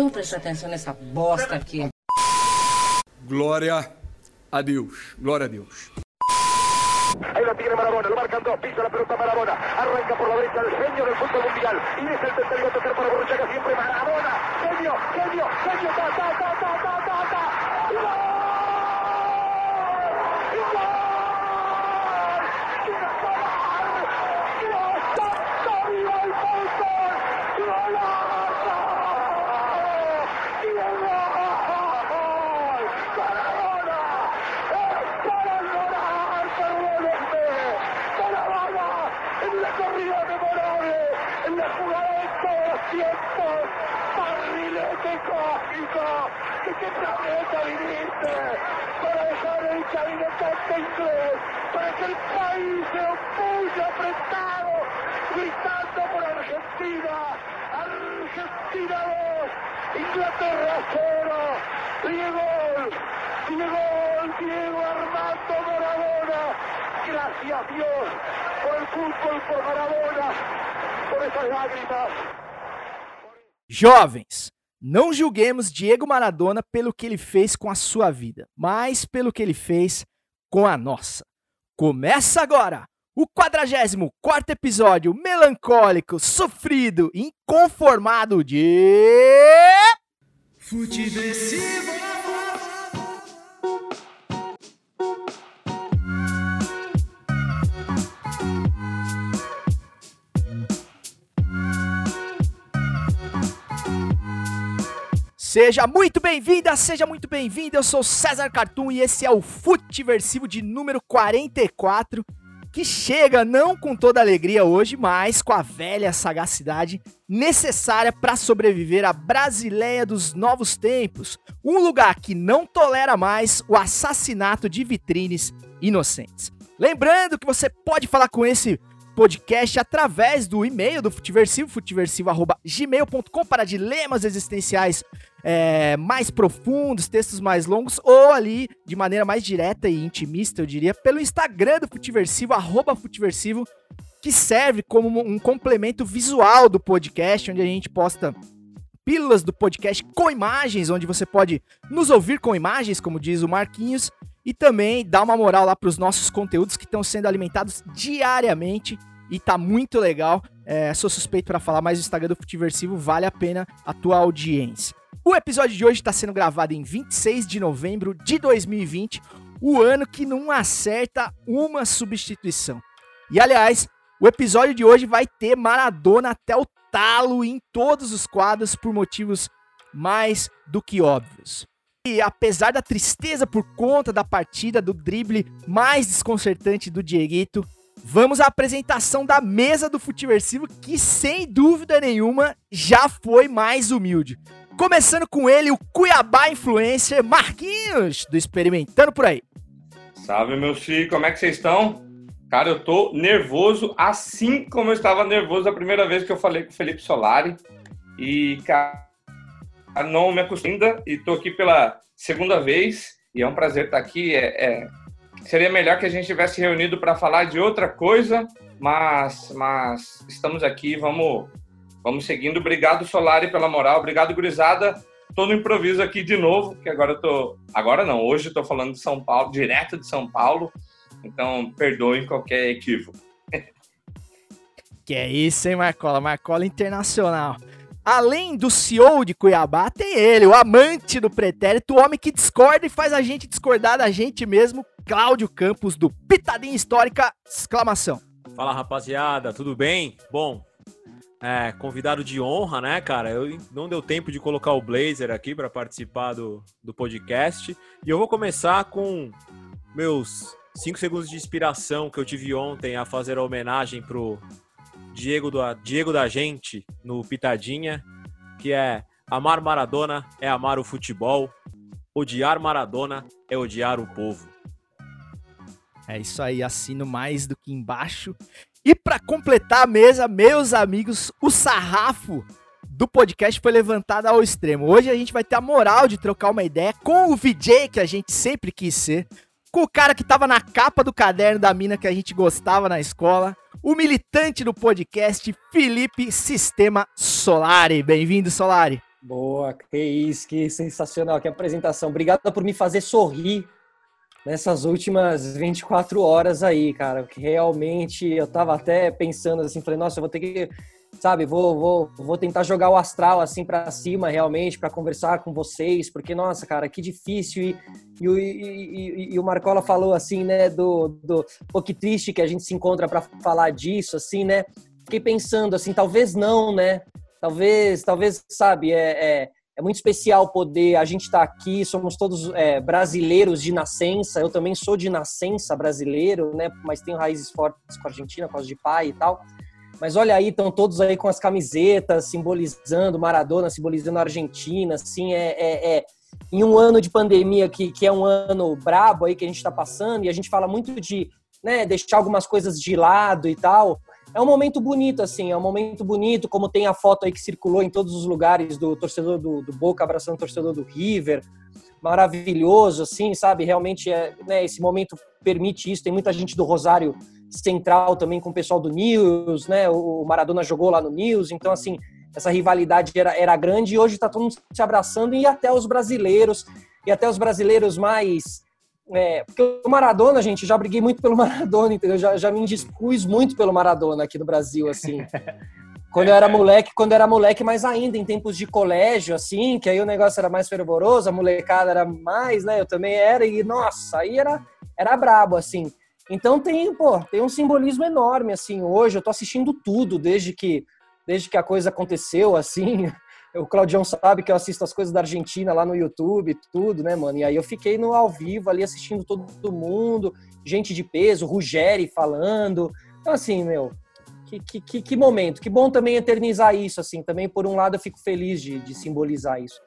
Então presta atenção nessa bosta aqui. Glória a Deus. Glória a Deus. Ahí lo tiene Marabona, lo marcan dos, pisa la pelota Marabona, arranca por la derecha el genio del fútbol mundial, y es el tercero a tocar para Borruchaga siempre Marabona, genio, genio, genio, ta, ta, ta, ta, ta, ta, ta, ¡Y gol! ¡Y gol! ¡Qué gol! ¡Dios santo, viva el fútbol! ¡Golazo! ¡Y el gol! ¡Maradona! ¡Es para llorar, perdónenme! ¡Maradona! En la corrida memorable, en la jugada de todos los tiempos, barrilete cósmico, ¿de qué planeta viniste? Para dejar el cabinetante inglés, para que el país se opulle apretado, gritando por Argentina, Argentina 2, Inglaterra 0, Diego, Diego, Diego Armando Maradona, gracias Dios por el fútbol, por Maradona, por esas lágrimas. Jovens, não julguemos Diego Maradona pelo que ele fez com a sua vida, mas pelo que ele fez com a nossa. Começa agora o 44 episódio melancólico, sofrido, inconformado de. Seja muito bem-vinda, seja muito bem-vindo. Eu sou César Cartoon e esse é o Futiversivo de número 44, que chega não com toda alegria hoje, mas com a velha sagacidade necessária para sobreviver à Brasileia dos novos tempos, um lugar que não tolera mais o assassinato de vitrines inocentes. Lembrando que você pode falar com esse podcast através do e-mail do Futiversivo, futiversivo.gmail.com para dilemas existenciais é, mais profundos, textos mais longos, ou ali de maneira mais direta e intimista, eu diria, pelo Instagram do Futiversivo, arroba Futiversivo, que serve como um complemento visual do podcast, onde a gente posta pílulas do podcast com imagens, onde você pode nos ouvir com imagens, como diz o Marquinhos, e também dar uma moral lá para os nossos conteúdos que estão sendo alimentados diariamente e tá muito legal. É, sou suspeito para falar, mas o Instagram do Futiversivo vale a pena a tua audiência. O episódio de hoje está sendo gravado em 26 de novembro de 2020, o ano que não acerta uma substituição. E aliás, o episódio de hoje vai ter Maradona até o talo em todos os quadros por motivos mais do que óbvios. E apesar da tristeza por conta da partida do drible mais desconcertante do Dieguito, vamos à apresentação da mesa do Futiversivo, que sem dúvida nenhuma já foi mais humilde. Começando com ele, o Cuiabá influencer Marquinhos, do Experimentando por aí. Salve, meus filhos, como é que vocês estão? Cara, eu tô nervoso, assim como eu estava nervoso a primeira vez que eu falei com o Felipe Solari. E, cara, não me acostumo ainda e tô aqui pela segunda vez. E é um prazer estar aqui. É, é... Seria melhor que a gente tivesse reunido para falar de outra coisa, mas, mas estamos aqui, vamos, vamos seguindo. Obrigado, Solari, pela moral. Obrigado, gurizada. Tô no improviso aqui de novo, que agora eu tô. Agora não, hoje eu tô falando de São Paulo, direto de São Paulo. Então, perdoem qualquer equívoco. Que é isso, hein, Marcola? Marcola Internacional. Além do CEO de Cuiabá, tem ele, o amante do pretérito, o homem que discorda e faz a gente discordar da gente mesmo, Cláudio Campos, do Pitadinha Histórica, exclamação. Fala rapaziada, tudo bem? Bom, é, convidado de honra, né, cara? Eu não deu tempo de colocar o Blazer aqui para participar do, do podcast. E eu vou começar com meus cinco segundos de inspiração que eu tive ontem a fazer a homenagem pro Diego, do, Diego da Gente no Pitadinha, que é amar Maradona é amar o futebol, odiar Maradona é odiar o povo. É isso aí, assino mais do que embaixo. E para completar a mesa, meus amigos, o sarrafo do podcast foi levantado ao extremo. Hoje a gente vai ter a moral de trocar uma ideia com o VJ que a gente sempre quis ser, com o cara que tava na capa do caderno da mina que a gente gostava na escola, o militante do podcast Felipe Sistema Solari. Bem-vindo, Solari. Boa, que isso, que sensacional, que apresentação. Obrigado por me fazer sorrir nessas últimas 24 horas aí, cara. Que realmente eu tava até pensando assim, falei, nossa, eu vou ter que, sabe, vou, vou, vou tentar jogar o astral assim para cima realmente para conversar com vocês, porque nossa, cara, que difícil e, e, e, e, o Marcola falou assim, né, do, do pô, que triste que a gente se encontra para falar disso, assim, né? Fiquei pensando assim, talvez não, né? talvez, talvez, sabe, é, é, é muito especial poder, a gente estar tá aqui, somos todos é, brasileiros de nascença, eu também sou de nascença brasileiro, né, mas tenho raízes fortes com a Argentina, com as de pai e tal, mas olha aí, estão todos aí com as camisetas simbolizando Maradona, simbolizando a Argentina, assim, é, é, é, em um ano de pandemia que, que é um ano brabo aí que a gente está passando, e a gente fala muito de né, deixar algumas coisas de lado e tal, é um momento bonito, assim, é um momento bonito, como tem a foto aí que circulou em todos os lugares do torcedor do, do Boca abraçando o torcedor do River. Maravilhoso, assim, sabe? Realmente, é, né, esse momento permite isso. Tem muita gente do Rosário Central também com o pessoal do News, né? O Maradona jogou lá no News, então, assim, essa rivalidade era, era grande e hoje está todo mundo se abraçando e até os brasileiros, e até os brasileiros mais é, porque o Maradona, gente, já briguei muito pelo Maradona, entendeu? Já, já me indispus muito pelo Maradona aqui no Brasil, assim. Quando eu era moleque, quando eu era moleque, mais ainda, em tempos de colégio, assim, que aí o negócio era mais fervoroso, a molecada era mais, né? Eu também era, e nossa, aí era, era brabo, assim. Então tem, pô, tem um simbolismo enorme, assim, hoje. Eu tô assistindo tudo desde que, desde que a coisa aconteceu, assim. o Claudião sabe que eu assisto as coisas da Argentina lá no YouTube, tudo, né, mano? E aí eu fiquei no ao vivo ali assistindo todo mundo, gente de peso, Ruggeri falando. Então, assim, meu, que, que, que momento. Que bom também eternizar isso, assim. Também, por um lado, eu fico feliz de, de simbolizar isso.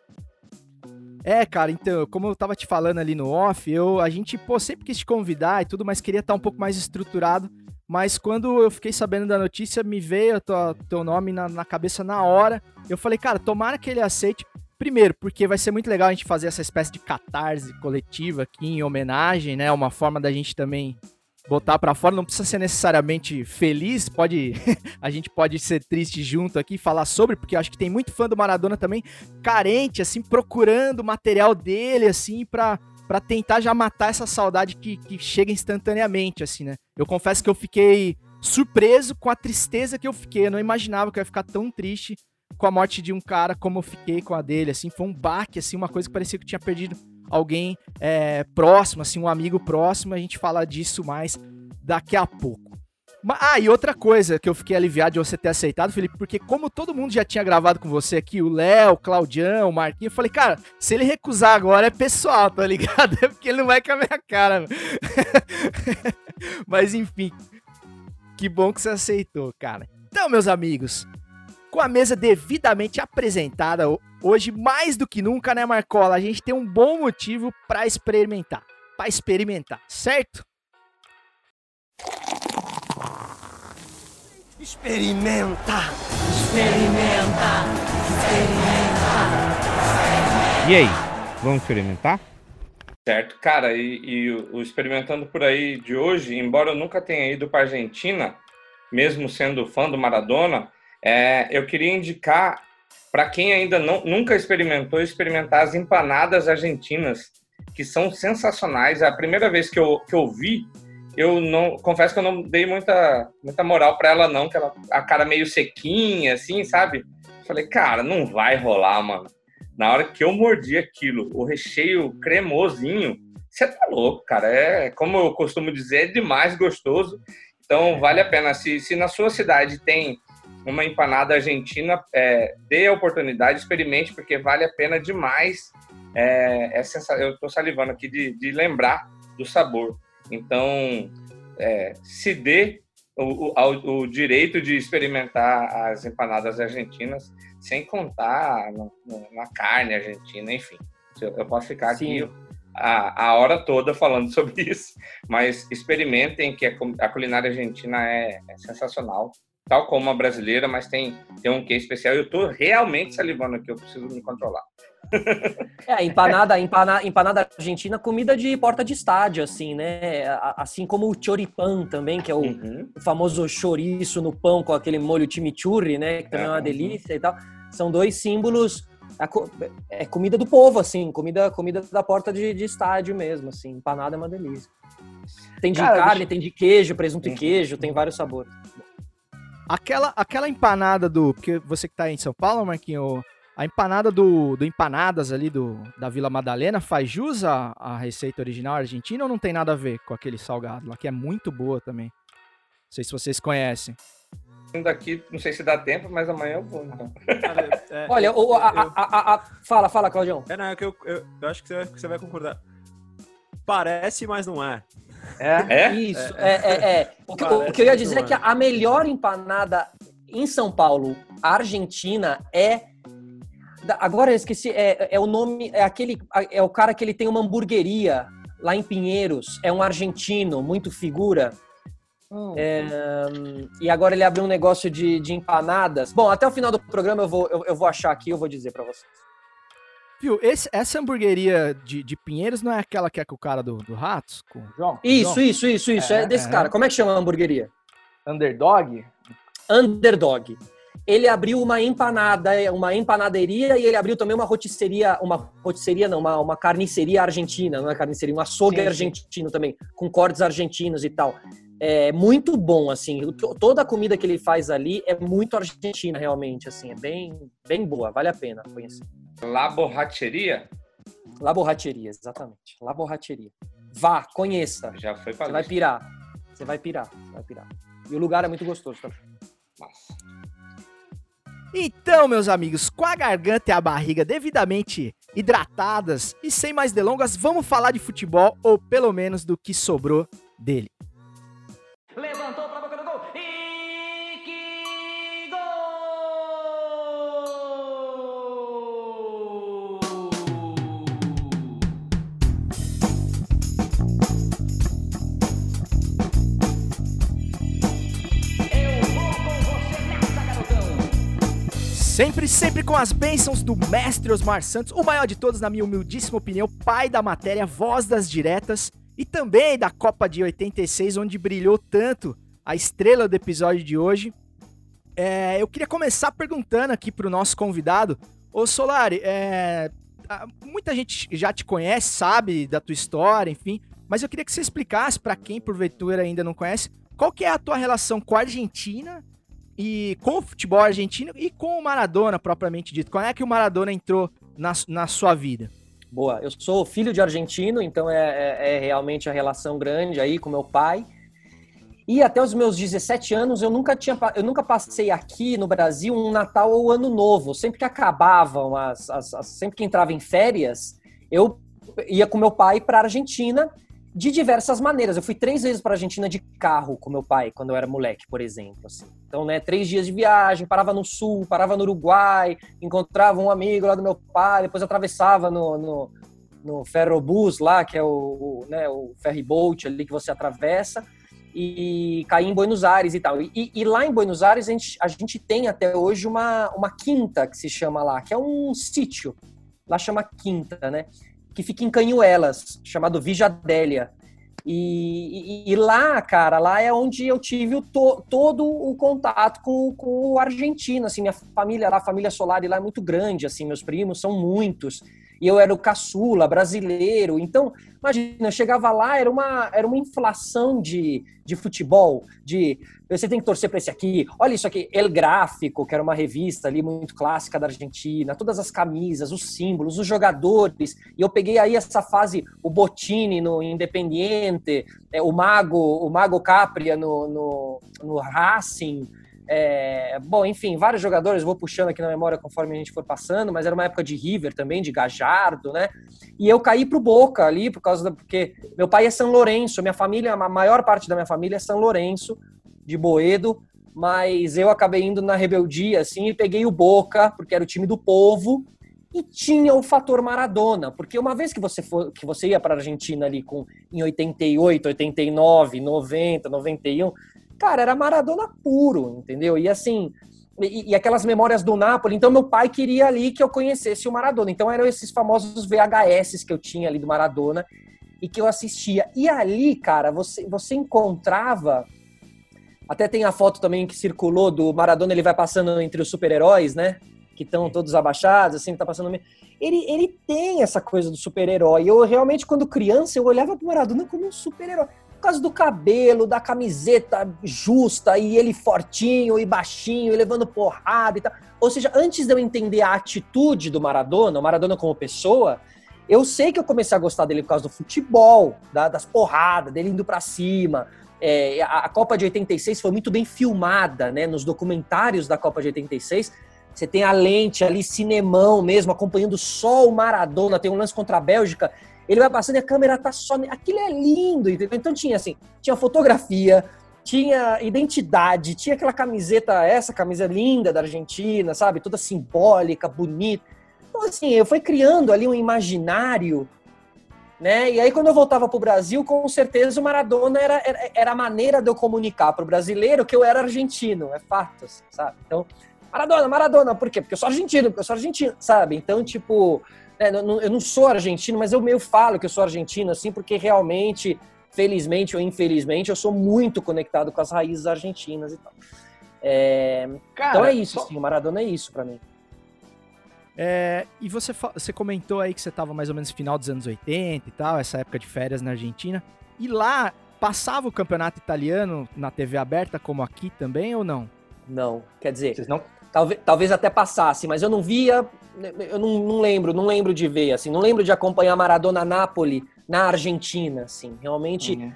É, cara, então, como eu tava te falando ali no off, eu, a gente, pô, sempre quis te convidar e tudo, mas queria estar um pouco mais estruturado mas quando eu fiquei sabendo da notícia, me veio o teu nome na, na cabeça na hora. Eu falei, cara, tomara que ele aceite. Primeiro, porque vai ser muito legal a gente fazer essa espécie de catarse coletiva aqui em homenagem, né? Uma forma da gente também botar para fora, não precisa ser necessariamente feliz, pode a gente pode ser triste junto aqui falar sobre, porque acho que tem muito fã do Maradona também carente assim, procurando material dele assim para para tentar já matar essa saudade que, que chega instantaneamente, assim, né? Eu confesso que eu fiquei surpreso com a tristeza que eu fiquei. Eu não imaginava que eu ia ficar tão triste com a morte de um cara como eu fiquei com a dele, assim. Foi um baque, assim, uma coisa que parecia que eu tinha perdido alguém é, próximo, assim, um amigo próximo. A gente fala disso mais daqui a pouco. Ah, e outra coisa que eu fiquei aliviado de você ter aceitado, Felipe, porque como todo mundo já tinha gravado com você aqui, o Léo, o Claudião, o Marquinhos, eu falei, cara, se ele recusar agora é pessoal, tá ligado? É porque ele não vai com a minha cara. Mas enfim, que bom que você aceitou, cara. Então, meus amigos, com a mesa devidamente apresentada, hoje mais do que nunca, né, Marcola? A gente tem um bom motivo para experimentar. Para experimentar, certo? Experimenta! Experimenta! Experimenta! E aí, vamos experimentar? Certo, cara, e, e o, o Experimentando por aí de hoje, embora eu nunca tenha ido para Argentina, mesmo sendo fã do Maradona, é, eu queria indicar para quem ainda não, nunca experimentou, experimentar as empanadas argentinas, que são sensacionais. É a primeira vez que eu, que eu vi eu não confesso que eu não dei muita, muita moral para ela não, que ela a cara meio sequinha assim, sabe? Falei, cara, não vai rolar, mano. Na hora que eu mordi aquilo, o recheio cremosinho, você tá louco, cara. É, como eu costumo dizer, é demais gostoso. Então vale a pena. Se, se na sua cidade tem uma empanada argentina, é, dê a oportunidade, experimente, porque vale a pena demais. É, é. Eu tô salivando aqui de, de lembrar do sabor. Então, é, se dê o, o, o, direito de experimentar as empanadas argentinas, sem contar no, no, na carne argentina, enfim. Eu, eu posso ficar Sim. aqui a, a hora toda falando sobre isso, mas experimentem que a, culinária argentina é, é sensacional tal como a brasileira, mas tem, tem um quê especial. Eu estou realmente salivando aqui, eu preciso me controlar. É, empanada, empanada, empanada argentina, comida de porta de estádio, assim, né? Assim como o choripan também, que é o, uhum. famoso chouriço no pão com aquele molho chimichurri, né? Que também é uma delícia e tal. São dois símbolos é comida do povo, assim, comida, comida da porta de, de estádio mesmo, assim. Empanada é uma delícia. Tem de Cara, carne, deixa- tem de queijo, presunto e queijo, tem vários sabores. Aquela, aquela empanada do. Porque você que tá aí em São Paulo, Marquinho, a empanada do, do Empanadas ali do, da Vila Madalena faz jus à, à receita original argentina ou não tem nada a ver com aquele salgado lá, que é muito boa também? Não sei se vocês conhecem. Indo aqui, não sei se dá tempo, mas amanhã eu vou. Então. É- Olha, o- a- eu- a- a- a- fala, fala, Claudião. É, não, é que eu, eu, eu acho que você, vai, que você vai concordar. Parece, mas não é. É? Isso, é, é, é. O, que, o que eu ia dizer é que a melhor empanada em São Paulo, a Argentina, é. Agora eu esqueci, é, é o nome, é aquele, é o cara que ele tem uma hamburgueria lá em Pinheiros, é um argentino, muito figura. É, hum, e agora ele abriu um negócio de, de empanadas. Bom, até o final do programa eu vou, eu, eu vou achar aqui e eu vou dizer pra vocês. Viu, esse- essa hamburgueria de, de Pinheiros não é aquela que é com o cara do, do Ratos? Com João? Isso, João? isso, isso, isso. É, É, desse é. cara. Como é que chama a hamburgueria? Underdog? Underdog. Ele abriu uma empanada, uma empanaderia e ele abriu também uma rotisseria, uma rotisseria não, uma, uma carniceria argentina, não é carniceria, um açougue Sim, sim. argentino também, com cortes argentinos e tal. É muito bom, assim, toda a comida que ele faz ali é muito argentina, realmente, assim, é bem, bem boa, vale a pena conhecer. La Borracheria? La Borracheria, exatamente, La Borracheria. Vá, conheça, Já foi pra você vai pirar, você vai pirar, vai pirar. E o lugar é muito gostoso também. Nossa. Então, meus amigos, com a garganta e a barriga devidamente hidratadas e sem mais delongas, vamos falar de futebol, ou pelo menos do que sobrou dele. Levantou Sempre, sempre com as bênçãos do mestre Osmar Santos, o maior de todos, na minha humildíssima opinião, pai da matéria, voz das diretas e também da Copa de 86, onde brilhou tanto a estrela do episódio de hoje. É, eu queria começar perguntando aqui pro nosso convidado, ô Solari, é, muita gente já te conhece, sabe da tua história, enfim, mas eu queria que você explicasse pra quem porventura ainda não conhece, qual que é a tua relação com a Argentina e com o futebol argentino e com o Maradona propriamente dito. Como é que o Maradona entrou na, na sua vida? Boa, eu sou filho de argentino, então é, é- é realmente a relação grande aí com meu pai. E até os meus 17 anos eu nunca tinha, eu nunca passei aqui no Brasil um Natal ou Ano Novo. Sempre que acabavam as, as- as- sempre que entrava em férias, eu ia com meu pai para Argentina de diversas maneiras. Eu fui três vezes para Argentina de carro com meu pai quando eu era moleque, por exemplo. assim. Então, né, três dias de viagem, parava no sul, parava no Uruguai, encontrava um amigo lá do meu pai, depois atravessava no, no, no ferrobus lá, que é o, né, o ferry boat ali que você atravessa, e caía em Buenos Aires e tal. E- e lá em Buenos Aires a gente, a gente tem até hoje uma, uma quinta que se chama lá, que é um sítio. Lá chama quinta, né? Que fica em Canhuelas, chamado Vijadélia. E, e- e lá, cara, lá é onde eu tive o to- todo o contato com, com o argentino, assim, minha família lá, a família Solari lá é muito grande, assim, meus primos são muitos, e eu era o caçula, brasileiro, então, imagina, eu chegava lá, era uma, era uma inflação de, de futebol, de você tem que torcer para esse aqui, olha isso aqui, El Gráfico, que era uma revista ali muito clássica da Argentina, todas as camisas, os símbolos, os jogadores, e eu peguei aí essa fase, o Bottini no Independiente, é, o Mago, o Mago Capria no, no, no Racing, é, bom, enfim, vários jogadores, vou puxando aqui na memória conforme a gente for passando, mas era uma época de River também, de Gajardo, né? E eu caí pro Boca ali, por causa da. Porque meu pai é São Lourenço, minha família, a maior parte da minha família é São Lourenço, de Boedo, mas eu acabei indo na rebeldia, assim, e peguei o Boca, porque era o time do povo, e tinha o fator Maradona, porque uma vez que você for, que você ia para a Argentina ali com em 88, 89, 90, 91, cara, era Maradona puro, entendeu? E assim, e, e aquelas memórias do Napoli, então meu pai queria ali que eu conhecesse o Maradona. Então eram esses famosos VHS que eu tinha ali do Maradona e que eu assistia. E ali, cara, você você encontrava até tem a foto também que circulou do Maradona, ele vai passando entre os super-heróis, né? que estão todos abaixados, assim, tá passando. Ele, ele tem essa coisa do super-herói. Eu realmente, quando criança, eu olhava pro Maradona como um super-herói. Causa do cabelo, da camiseta justa, e ele fortinho e baixinho, e levando porrada e tal. Ou seja, antes de eu entender a atitude do Maradona, o Maradona como pessoa, eu sei que eu comecei a gostar dele por causa do futebol, da- das porradas, dele indo pra cima. É, a, a Copa de 86 foi muito bem filmada, né? Nos documentários da Copa de 86, você tem a lente ali, cinemão mesmo, acompanhando só o Maradona. Tem um lance contra a Bélgica, ele vai passando e a câmera tá só. Aquilo é lindo, entendeu? Então tinha assim, tinha fotografia, tinha identidade, tinha aquela camiseta, essa camisa linda da Argentina, sabe? Toda simbólica, bonita. Então, assim, eu fui criando ali um imaginário, né? E aí, quando eu voltava pro Brasil, com certeza o Maradona era, era, era a maneira de eu comunicar pro brasileiro que eu era argentino, é fato, assim, sabe? Então, Maradona, Maradona, por quê? Porque eu sou argentino, porque eu sou argentino, sabe? Então, tipo, eu não- eu não sou argentino, mas eu meio falo que eu sou argentino, assim, porque realmente, felizmente ou infelizmente, eu sou muito conectado com as raízes argentinas e tal. É, então é isso, assim, o Maradona é isso pra mim. É, e você, você comentou aí que você tava mais ou menos no final dos anos 80 e tal, essa época de férias na Argentina. E lá, passava o campeonato italiano na TV aberta, como aqui também, ou não? Não, quer dizer, Vocês não. Talvez, talvez até passasse, mas eu não via, eu não, não lembro, não lembro de ver, assim, não lembro de acompanhar Maradona Napoli na Argentina, assim, realmente, Uhum.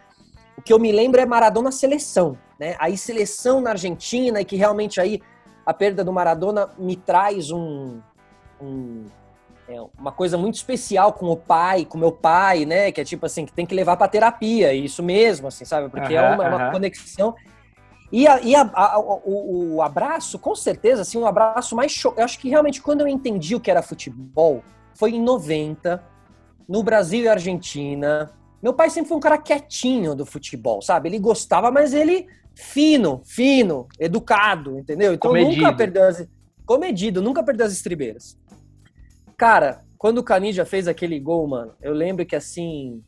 o que eu me lembro é Maradona seleção, né, aí seleção na Argentina e que realmente aí a perda do Maradona me traz um, um- é, uma coisa muito especial com o pai, com meu pai, né, que é tipo assim, que tem que levar pra terapia, isso mesmo, assim, sabe, porque é Aham, uma, é uma conexão e, a- e a- a- o, o abraço, com certeza, assim, um abraço mais show. Eu acho que realmente quando eu entendi o que era futebol, foi em 90, no Brasil e Argentina. Meu pai sempre foi um cara quietinho do futebol, sabe? Ele gostava, mas ele fino, fino, educado, entendeu? Então Comedido. nunca perdeu as. Comedido, nunca perdeu as estribeiras. Cara, quando o Canija fez aquele gol, mano, eu lembro que assim.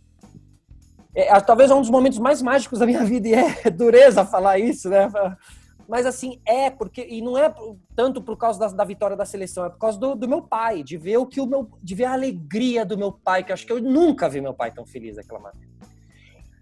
É, talvez é um dos momentos mais mágicos da minha vida, e é dureza falar isso, né? Mas assim, é porque. E não é tanto por causa da, da vitória da seleção, é por causa do, do meu pai, de ver o que o meu. de ver a alegria do meu pai, que eu acho que eu nunca vi meu pai tão feliz daquela maneira.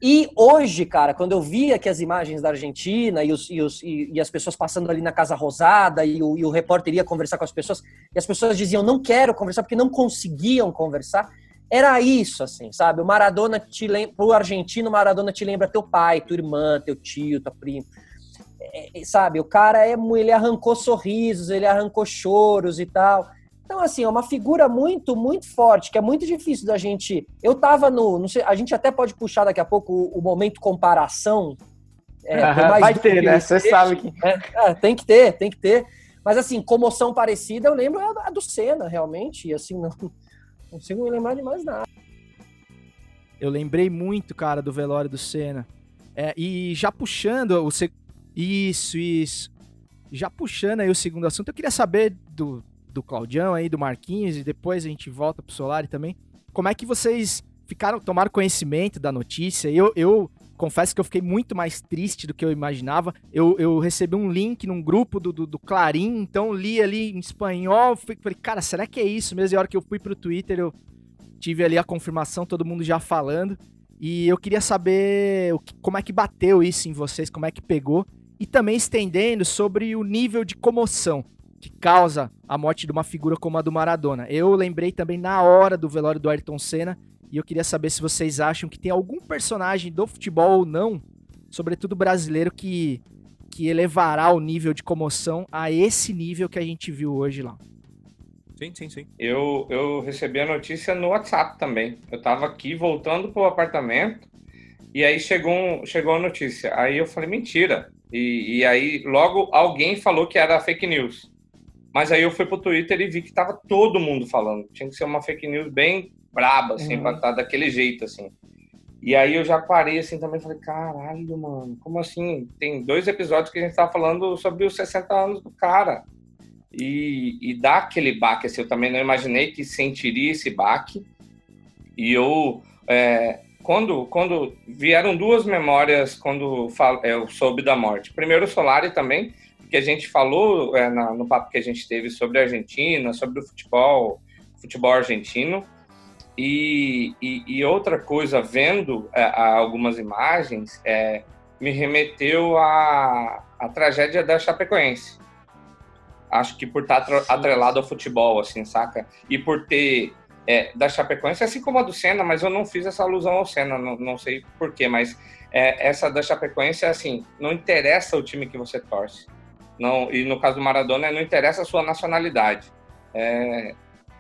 E hoje, cara, quando eu via aqui as imagens da Argentina e, os, e, os- e- e as pessoas passando ali na Casa Rosada e o, e o repórter ia conversar com as pessoas e as pessoas diziam não quero conversar porque não conseguiam conversar, era isso, assim, sabe? O Maradona te lembra, pro argentino, o Maradona te lembra teu pai, tua irmã, teu tio, tua prima. É, é, sabe, o cara é, ele arrancou sorrisos, ele arrancou choros e tal. Então, assim, é uma figura muito, muito forte, que é muito difícil da gente. Eu tava no. Sei, a gente até pode puxar daqui a pouco o, o momento comparação. é, vai ter, né? Você sabe que. É, é, tem que ter, tem que ter. Mas assim, comoção parecida, eu lembro é a do Senna, realmente. E assim, não não consigo me lembrar de mais nada. Eu lembrei muito, cara, do velório do Senna. É, e já puxando o seg- Isso, isso. Já puxando aí o segundo assunto, eu queria saber do, do Claudião aí, do Marquinhos, e depois a gente volta pro Solari também. Como é que vocês ficaram, tomaram conhecimento da notícia? Eu, eu confesso que eu fiquei muito mais triste do que eu imaginava. Eu, eu recebi um link num grupo do, do, do Clarim, então li ali em espanhol, falei, cara, será que é isso mesmo? E a hora que eu fui pro Twitter, eu tive ali a confirmação, todo mundo já falando. E eu queria saber o que- como é que bateu isso em vocês, como é que pegou. E também estendendo sobre o nível de comoção que causa a morte de uma figura como a do Maradona. Eu lembrei também na hora do velório do Ayrton Senna. E eu queria saber se vocês acham que tem algum personagem do futebol ou não, sobretudo brasileiro, que, que elevará o nível de comoção a esse nível que a gente viu hoje lá. Sim, sim, sim. Eu, eu recebi a notícia no WhatsApp também. Eu tava aqui voltando pro apartamento e aí chegou, um- chegou a notícia. Aí eu falei, mentira. E, e aí logo alguém falou que era fake news. Mas aí eu fui pro Twitter e vi que tava todo mundo falando. Tinha que ser uma fake news bem braba, assim, Uhum. pra estar daquele jeito, assim. E aí eu já parei assim também, falei, caralho, mano, como assim? Tem dois episódios que a gente tava falando sobre os 60 anos do cara. E, e dá aquele baque, assim, eu também não imaginei que sentiria esse baque. E eu, é, quando, quando vieram duas memórias quando fal- eu soube da morte. Primeiro o Solari também, que a gente falou é, na, no papo que a gente teve sobre a Argentina, sobre o futebol, futebol argentino. E, e, e outra coisa, vendo é, algumas imagens, é, me remeteu à, à tragédia da Chapecoense. Acho que por estar atrelado ao futebol, assim, saca? E por ter é, da Chapecoense, assim como a do Senna, mas eu não fiz essa alusão ao Senna, não, não sei porquê, mas é, essa da Chapecoense é assim, não interessa o time que você torce. Não, e no caso do Maradona, não interessa a sua nacionalidade. É,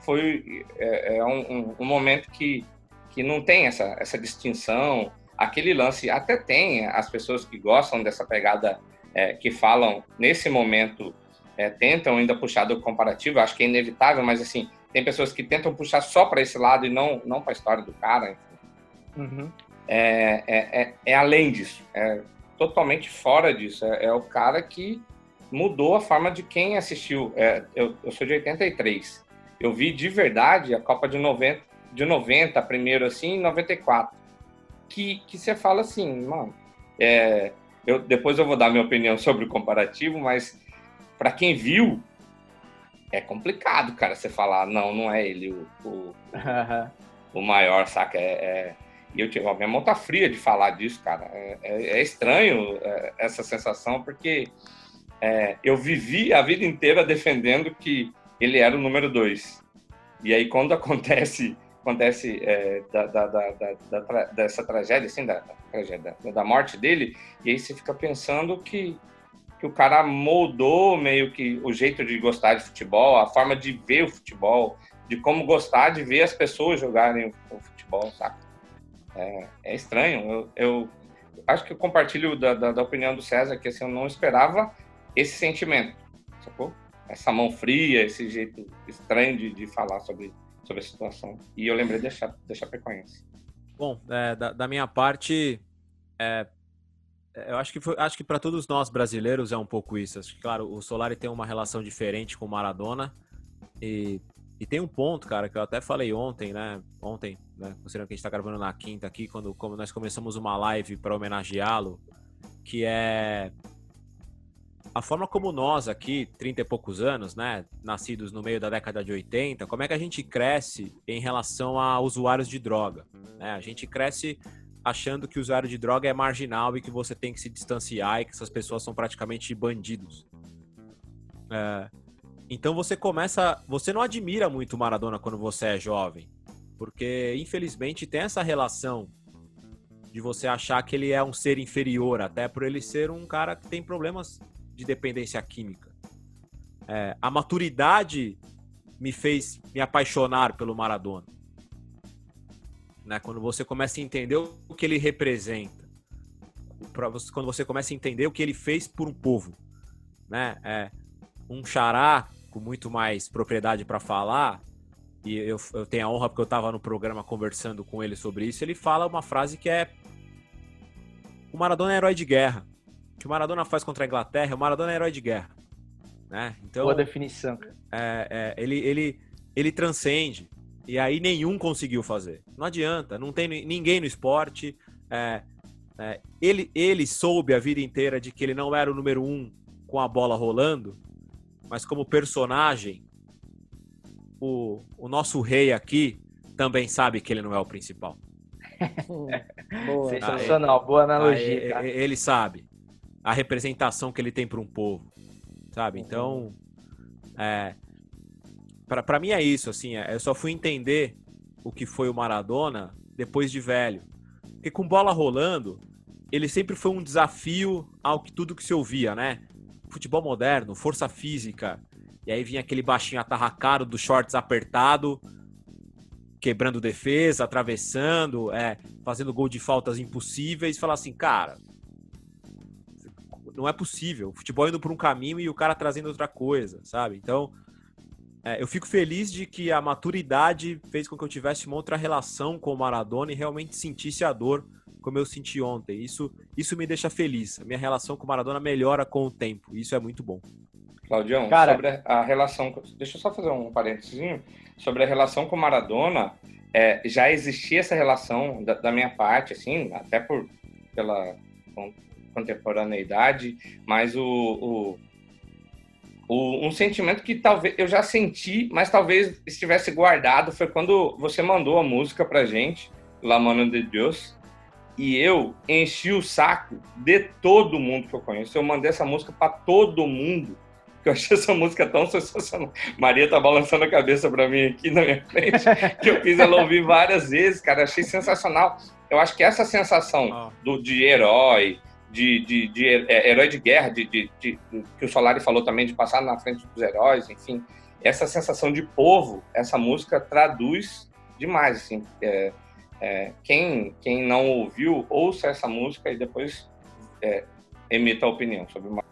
foi é, é um, um, momento que, que não tem essa, essa distinção. Aquele lance até tem as pessoas que gostam dessa pegada, é, que falam nesse momento, é, tentam ainda puxar do comparativo, acho que é inevitável, mas assim, tem pessoas que tentam puxar só para esse lado e não, não para a história do cara. Uhum. É, é, é, é, além disso, é totalmente fora disso. É, é, o cara que mudou a forma de quem assistiu. É, eu, eu, sou de 83. Eu vi de verdade a Copa de 90, de 90 primeiro assim, em 94. Que, que você fala assim, mano. É, eu, depois eu vou dar minha opinião sobre o comparativo, mas para quem viu, é complicado, cara, você falar, não, não é ele o, o, o maior, saca? É, é, e eu tive a minha mão tá fria de falar disso, cara. É, é, é estranho é, essa sensação, porque é, eu vivi a vida inteira defendendo que ele era o número dois. E aí, quando acontece acontece é, da, da, da, dessa tragédia, assim, da, tragédia, da morte dele, e aí você fica pensando que que o cara moldou meio que o jeito de gostar de futebol, a forma de ver o futebol, de como gostar de ver as pessoas jogarem o futebol, saca? É, é estranho. Eu, eu, acho que eu compartilho da, opinião do César, que assim, eu não esperava esse sentimento, sacou? Essa mão fria, esse jeito estranho de, de falar sobre, sobre a situação. E eu lembrei de, de Chapecoense. Bom, é, da, da minha parte, é, eu acho que foi, acho que para todos nós brasileiros é um pouco isso. Acho que, claro, o Solari tem uma relação diferente com o Maradona e, e tem um ponto, cara, que eu até falei ontem, né? Ontem, né? Considerando que a gente está gravando na quinta aqui, quando como nós começamos uma live para homenageá-lo, que é a forma como nós aqui, 30 e poucos anos, né, nascidos no meio da década de 80, como é que a gente cresce em relação a usuários de droga? Né? A gente cresce achando que o usuário de droga é marginal e que você tem que se distanciar e que essas pessoas são praticamente bandidos. É, então você começa. Você não admira muito o Maradona quando você é jovem. Porque, infelizmente, tem essa relação de você achar que ele é um ser inferior, até por ele ser um cara que tem problemas de dependência química. É, a maturidade me fez me apaixonar pelo Maradona né? Quando você começa a entender o que ele representa, quando você começa a entender o que ele fez por um povo, né? É, um xará com muito mais propriedade para falar, e eu, eu tenho a honra porque eu estava no programa conversando com ele sobre isso, ele fala uma frase que é o Maradona é herói de guerra. O que o Maradona faz contra a Inglaterra, o Maradona é herói de guerra. Né? Então, Boa definição. É, é, ele, ele, ele transcende. E aí nenhum conseguiu fazer. Não adianta, não tem ninguém no esporte. É, é, ele, ele soube a vida inteira de que ele não era o número um com a bola rolando, mas como personagem, o, o nosso rei aqui também sabe que ele não é o principal. boa. Sensacional, boa analogia. Aí, ele sabe a representação que ele tem para um povo, sabe? Então, é, para mim é isso, assim, é, eu só fui entender o que foi o Maradona depois de velho. Porque com bola rolando, ele sempre foi um desafio ao que tudo que se ouvia, né? Futebol moderno, força física. E aí vinha aquele baixinho atarracado dos shorts apertado, quebrando defesa, atravessando, é, fazendo gol de faltas impossíveis, falar assim, cara, não é possível. O futebol indo por um caminho e o cara trazendo outra coisa, sabe? Então, é, eu fico feliz de que a maturidade fez com que eu tivesse uma outra relação com o Maradona e realmente sentisse a dor como eu senti ontem. Isso, isso me deixa feliz. A minha relação com o Maradona melhora com o tempo. Isso é muito bom. Claudião, Cara... sobre a relação. Deixa eu só fazer um parênteses. Sobre a relação com o Maradona, é, já existia essa relação da, da, minha parte, assim, até por pela contemporaneidade, mas o, o o- um sentimento que talvez eu já senti, mas talvez estivesse guardado, foi quando você mandou a música pra gente, La Mano de Deus, e eu enchi o saco de todo mundo que eu conheço. Eu mandei essa música pra todo mundo, eu achei essa música tão sensacional. Maria tá balançando a cabeça pra mim aqui na minha frente, que eu fiz ela ouvir várias vezes, cara, achei sensacional. Eu acho que essa sensação do, de herói, de, de, de é, herói de guerra, de, de- de- que o Solari falou também, de passar na frente dos heróis, enfim. Essa sensação de povo, essa música traduz demais, assim. É, é, quem, quem não ouviu, ouça essa música e depois é, emita a opinião sobre uma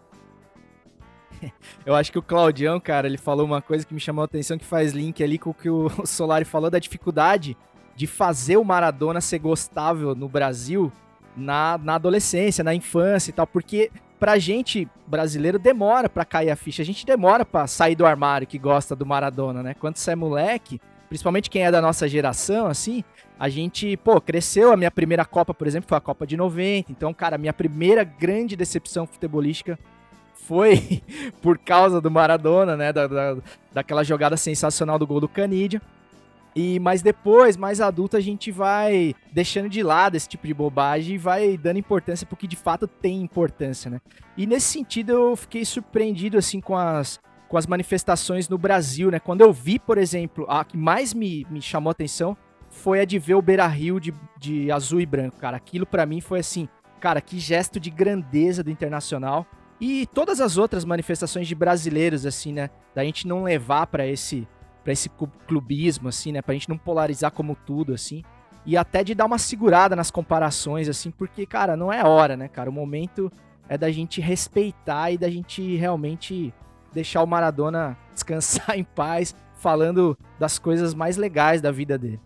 Eu acho que o Claudião, cara, ele falou uma coisa que me chamou a atenção, que faz link ali com o que o Solari falou da dificuldade de fazer o Maradona ser gostável no Brasil na, na adolescência, na infância e tal, porque pra gente brasileiro demora pra cair a ficha, a gente demora pra sair do armário que gosta do Maradona, né? Quando você é moleque, principalmente quem é da nossa geração, assim, a gente, pô, cresceu. A minha primeira Copa, por exemplo, foi a Copa de 90. Então, cara, a minha primeira grande decepção futebolística foi por causa do Maradona, né? Da, da- daquela jogada sensacional do gol do Canidia. E, mas depois, mais adulto, a gente vai deixando de lado esse tipo de bobagem e vai dando importância pro que de fato tem importância, né? E nesse sentido eu fiquei surpreendido, assim, com as, com as manifestações no Brasil, né? Quando eu vi, por exemplo, a que mais me, me chamou a atenção foi a de ver o Beira Rio de, de azul e branco, cara. Aquilo pra mim foi assim, cara, que gesto de grandeza do Internacional. E todas as outras manifestações de brasileiros, assim, né? Da gente não levar pra esse, pra esse clubismo, assim, né? Pra gente não polarizar como tudo, assim. E até de dar uma segurada nas comparações, assim, porque, cara, não é hora, né, cara? O momento é da gente respeitar e da gente realmente deixar o Maradona descansar em paz, falando das coisas mais legais da vida dele.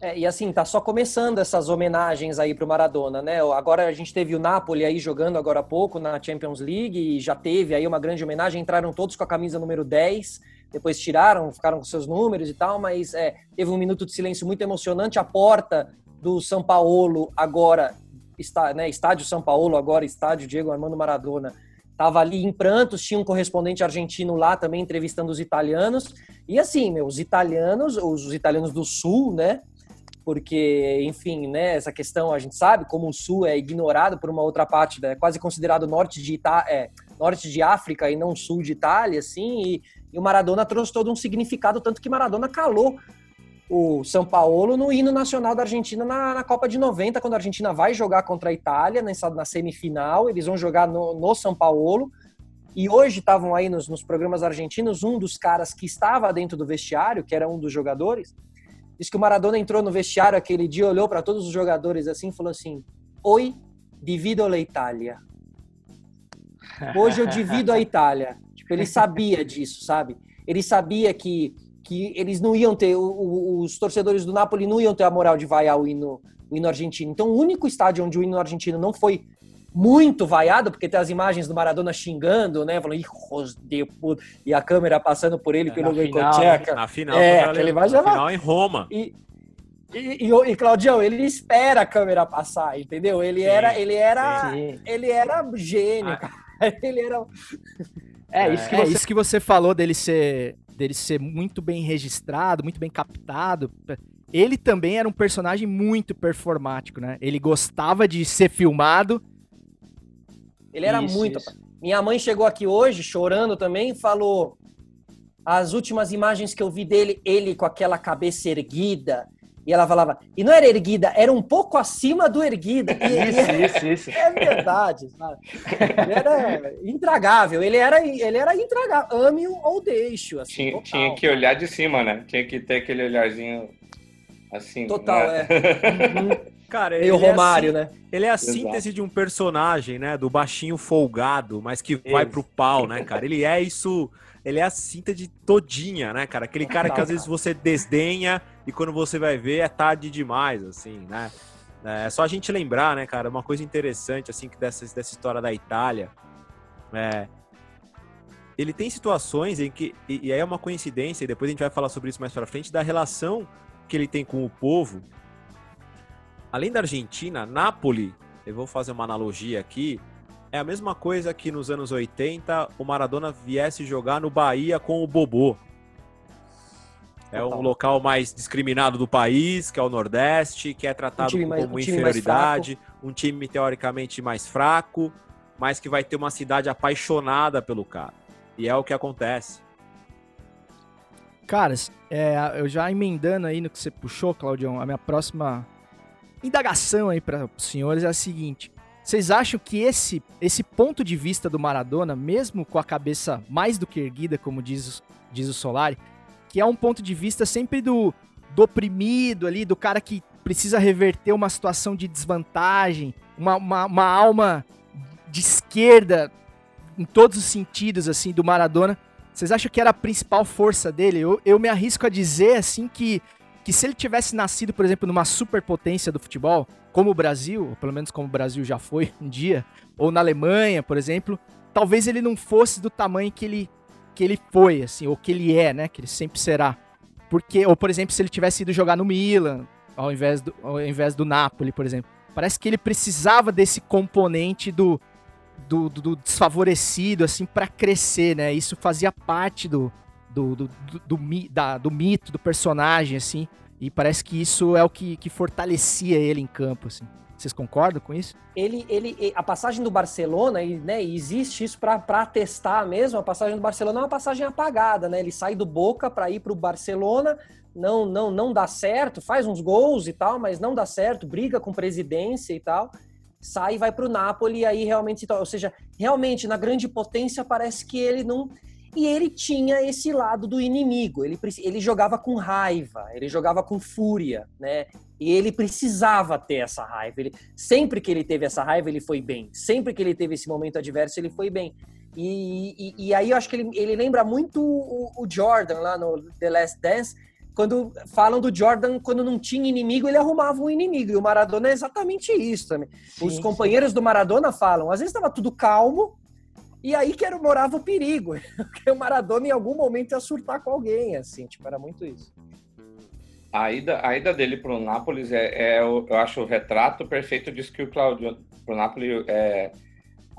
É, e assim, tá só começando essas homenagens aí pro Maradona, né? Agora a gente teve o Napoli aí jogando agora há pouco na Champions League e já teve aí uma grande homenagem, entraram todos com a camisa número 10, depois tiraram, ficaram com seus números e tal, mas é, teve um minuto de silêncio muito emocionante, a porta do São Paulo agora, está, né, estádio São Paulo agora, estádio Diego Armando Maradona, tava ali em prantos, tinha um correspondente argentino lá também entrevistando os italianos, e assim, os italianos, os, os italianos do sul, né, porque, enfim, né, essa questão a gente sabe como o Sul é ignorado por uma outra parte, né, é quase considerado norte de, Ita é, norte de África e não sul de Itália, assim, e, e o Maradona trouxe todo um significado, tanto que Maradona calou o São Paulo no hino nacional da Argentina na, na Copa de 90, quando a Argentina vai jogar contra a Itália nessa, na semifinal, eles vão jogar no, no São Paulo, e hoje estavam aí nos, nos programas argentinos, um dos caras que estava dentro do vestiário, que era um dos jogadores, Diz que o Maradona entrou no vestiário aquele dia, olhou para todos os jogadores assim e falou assim: Oi, divido a Itália. Hoje eu divido a Itália. Tipo, ele sabia disso, sabe? Ele sabia que, que eles não iam ter, o- os torcedores do Napoli não iam ter a moral de vaiar o hino, o hino argentino. Então, o único estádio onde o hino argentino não foi muito vaiado, porque tem as imagens do Maradona xingando, né? Falando, hijos de puta", e a câmera passando por ele pelo na final, Goicoechea, na final, É, contra a aquele Ale- vai na final em Roma. e, e, e, e, Claudião, ele espera a câmera passar, entendeu? Ele Sim, era, ele era, Sim. ele era gênio, Ah. cara. Ele era. É, isso que é você isso que você falou dele ser, dele ser muito bem registrado, muito bem captado. Ele também era um personagem muito performático, né? Ele gostava de ser filmado. Ele era Isso, muito. isso. Minha mãe chegou aqui hoje, chorando também, e falou. As últimas imagens que eu vi dele, ele com aquela cabeça erguida. E ela falava, e não era erguida, era um pouco acima do erguida. E, e- Isso, isso, isso. É verdade, sabe? Ele era intragável, ele era, ele era intragável. Ame-o ou deixe-o. Assim, Tinha, total. tinha que olhar de cima, né? Tinha que ter aquele olharzinho assim. Total, né? é. Cara, Meio ele é Romário, assim- né? Ele é a Exato. síntese de um personagem, né? Do baixinho folgado, mas que vai Isso. pro pau, né, cara? Ele é isso. Ele é a síntese todinha, né, cara? Aquele cara que às vezes você desdenha e quando você vai ver é tarde demais, assim, né? É só a gente lembrar, né, cara? Uma coisa interessante, assim, que dessa, dessa história da Itália. É, ele tem situações em que. E, e aí é uma coincidência, e depois a gente vai falar sobre isso mais pra frente, da relação que ele tem com o povo. Além da Argentina, Nápoles, eu vou fazer uma analogia aqui, é a mesma coisa que nos anos 80 o Maradona viesse jogar no Bahia com o Bobô. É um local mais discriminado do país, que é o Nordeste, que é tratado Um time mais- como um time inferioridade, um time teoricamente mais fraco, mas que vai ter uma cidade apaixonada pelo cara. E é o que acontece. Caras, é, eu já emendando aí no que você puxou, Claudião, a minha próxima indagação aí para os senhores é a seguinte: vocês acham que esse, esse ponto de vista do Maradona, mesmo com a cabeça mais do que erguida, como diz, o- diz o Solari, que é um ponto de vista sempre do, do oprimido ali, do cara que precisa reverter uma situação de desvantagem, uma, uma, uma alma de esquerda em todos os sentidos, assim, do Maradona. Vocês acham que era a principal força dele? Eu, eu me arrisco a dizer, assim, que, que se ele tivesse nascido, por exemplo, numa superpotência do futebol, como o Brasil, ou pelo menos como o Brasil já foi um dia, ou na Alemanha, por exemplo, talvez ele não fosse do tamanho que ele, que ele foi, assim, ou que ele é, né? Que ele sempre será. Porque, ou por exemplo, se ele tivesse ido jogar no Milan, ao invés do, ao invés do Napoli, por exemplo. Parece que ele precisava desse componente do, do, do- do desfavorecido, assim, pra crescer, né? Isso fazia parte do, do, do, do, do da- do mito, do personagem, assim. E parece que isso é o que, que fortalecia ele em campo, assim. Vocês concordam com isso? ele, ele, a passagem do Barcelona, né, existe isso para atestar mesmo, a passagem do Barcelona é uma passagem apagada, né? Ele sai do Boca para ir para o Barcelona, não, não, não dá certo, faz uns gols e tal, mas não dá certo, briga com presidência e tal, sai e vai para o Napoli, e aí realmente, ou seja, realmente na grande potência parece que ele não e ele tinha esse lado do inimigo. Ele, ele jogava com raiva, ele jogava com fúria, né? E ele precisava ter essa raiva. Ele, sempre que ele teve essa raiva, ele foi bem. Sempre que ele teve esse momento adverso, ele foi bem. E, e- e aí eu acho que ele, ele lembra muito o, o Jordan lá no The Last Dance, quando falam do Jordan, quando não tinha inimigo, ele arrumava um inimigo. E o Maradona é exatamente isso também. Os Sim, companheiros do Maradona falam, às vezes estava tudo calmo, e aí que era, morava o perigo. Porque o Maradona em algum momento ia surtar com alguém, assim, tipo, era muito isso. A ida, a ida dele pro Nápoles é, é o- eu acho o retrato perfeito disso que o Claudio pro Nápoles é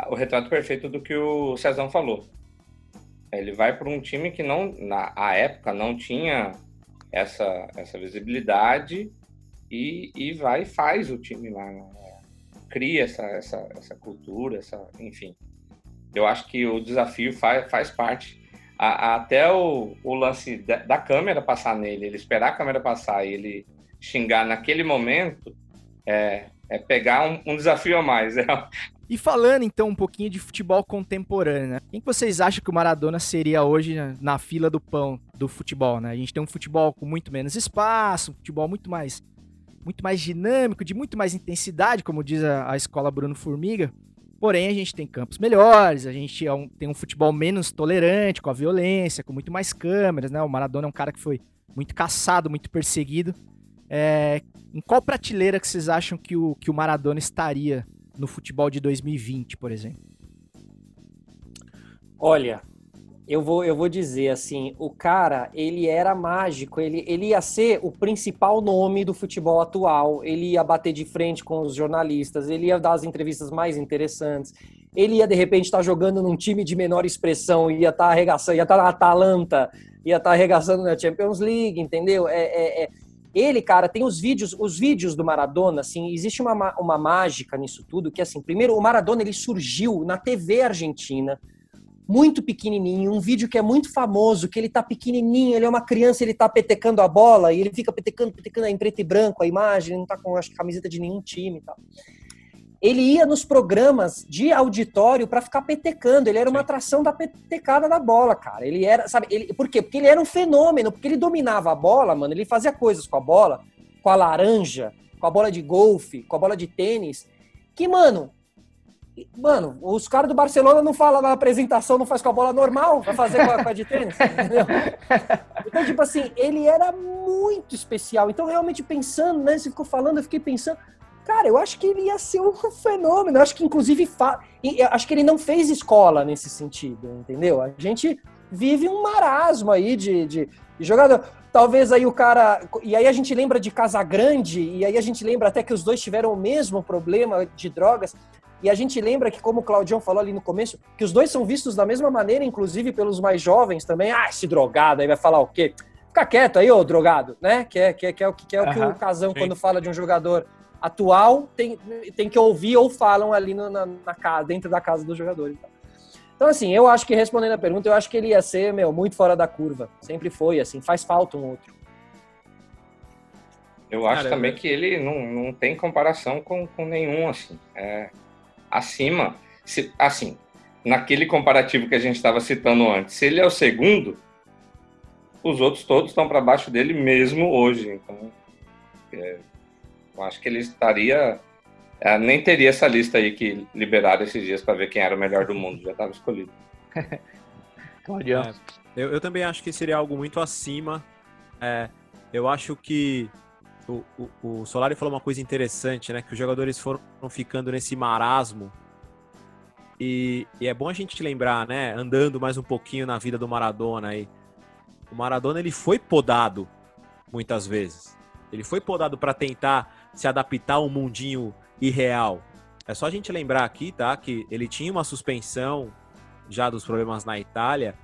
o retrato perfeito do que o Cezão falou. Ele vai para um time que não na a época não tinha essa essa visibilidade e, e vai e faz o time lá, né? cria essa, essa, essa cultura, essa, enfim. Eu acho que o desafio faz, faz parte a- a- até o, o lance da, da câmera passar nele, ele esperar a câmera passar e ele xingar naquele momento, é, é pegar um, um desafio a mais. É, E falando então um pouquinho de futebol contemporâneo, né? Quem que vocês acham que o Maradona seria hoje na, fila do pão do futebol, né? A gente tem um futebol com muito menos espaço, um futebol muito mais muito mais dinâmico, de muito mais intensidade, como diz a, a escola Bruno Formiga. Porém, a gente tem campos melhores, a gente é um- tem um futebol menos tolerante com a violência, com muito mais câmeras, né? O Maradona é um cara que foi muito caçado, muito perseguido. É, em qual prateleira que vocês acham que o, que o Maradona estaria no futebol de 2020, por exemplo? Olha, eu vou, eu vou dizer assim, o cara, ele era mágico, ele, ele ia ser o principal nome do futebol atual, ele ia bater de frente com os jornalistas, ele ia dar as entrevistas mais interessantes, ele ia de repente estar jogando num time de menor expressão, ia estar arregaçando, ia estar na Atalanta, ia estar arregaçando na Champions League, entendeu? É, é- é- Ele, cara, tem os vídeos, os vídeos do Maradona, assim, existe uma, ma- uma mágica nisso tudo, que assim, primeiro, o Maradona, ele surgiu na TV argentina, muito pequenininho, um vídeo que é muito famoso, que ele tá pequenininho, ele é uma criança, ele tá petecando a bola, e ele fica petecando, petecando em preto e branco a imagem, não tá com, acho camiseta de nenhum time e tal. Ele ia nos programas de auditório pra ficar petecando, ele era uma atração da petecada da bola, cara. Ele era, sabe, ele, por quê? Porque ele era um fenômeno, porque ele dominava a bola, mano, ele fazia coisas com a bola, com a laranja, com a bola de golfe, com a bola de tênis, que, mano, Mano, os caras do Barcelona não falam na apresentação, não faz com a bola normal, vai fazer com a, com a de tênis, entendeu? Então, tipo assim, ele era muito especial. Então, realmente pensando, né? Você ficou falando, eu fiquei pensando, cara, eu acho que ele ia ser um fenômeno. Eu acho que, inclusive, fa... acho que ele não fez escola nesse sentido, entendeu? A gente vive um marasmo aí de, de, de jogador. Talvez aí o cara. E aí a gente lembra de Casagrande, e aí a gente lembra até que os dois tiveram o mesmo problema de drogas. E a gente lembra que, como o Claudião falou ali no começo, que os dois são vistos da mesma maneira, inclusive pelos mais jovens também. Ah, esse drogado aí vai falar o quê? Fica quieto aí, ô drogado, né? Que é, que é, que é, o que, que é o que o Casão, sim. quando fala de um jogador atual, tem, tem que ouvir ou falam ali no- na, na casa, dentro da casa dos jogadores. Então, assim, eu acho que respondendo a pergunta, eu acho que ele ia ser, meu, muito fora da curva. Sempre foi, assim, faz falta um outro. Eu acho Cara, também que ele não, não tem comparação com, com nenhum, assim. É, acima, se, assim, naquele comparativo que a gente estava citando antes, se ele é o segundo, os outros todos estão para baixo dele mesmo hoje. Então, é, eu acho que ele estaria. é, nem teria essa lista aí que liberaram esses dias para ver quem era o melhor do mundo, já estava escolhido. Claudião. É, eu, eu também acho que seria algo muito acima. É, eu acho que o, o, Solari falou uma coisa interessante, né? Que os jogadores foram ficando nesse marasmo. E, e é bom a gente lembrar, né? Andando mais um pouquinho na vida do Maradona aí. O Maradona ele foi podado muitas vezes. Ele foi podado para tentar se adaptar a um mundinho irreal. É só a gente lembrar aqui, tá? Que ele tinha uma suspensão já dos problemas na Itália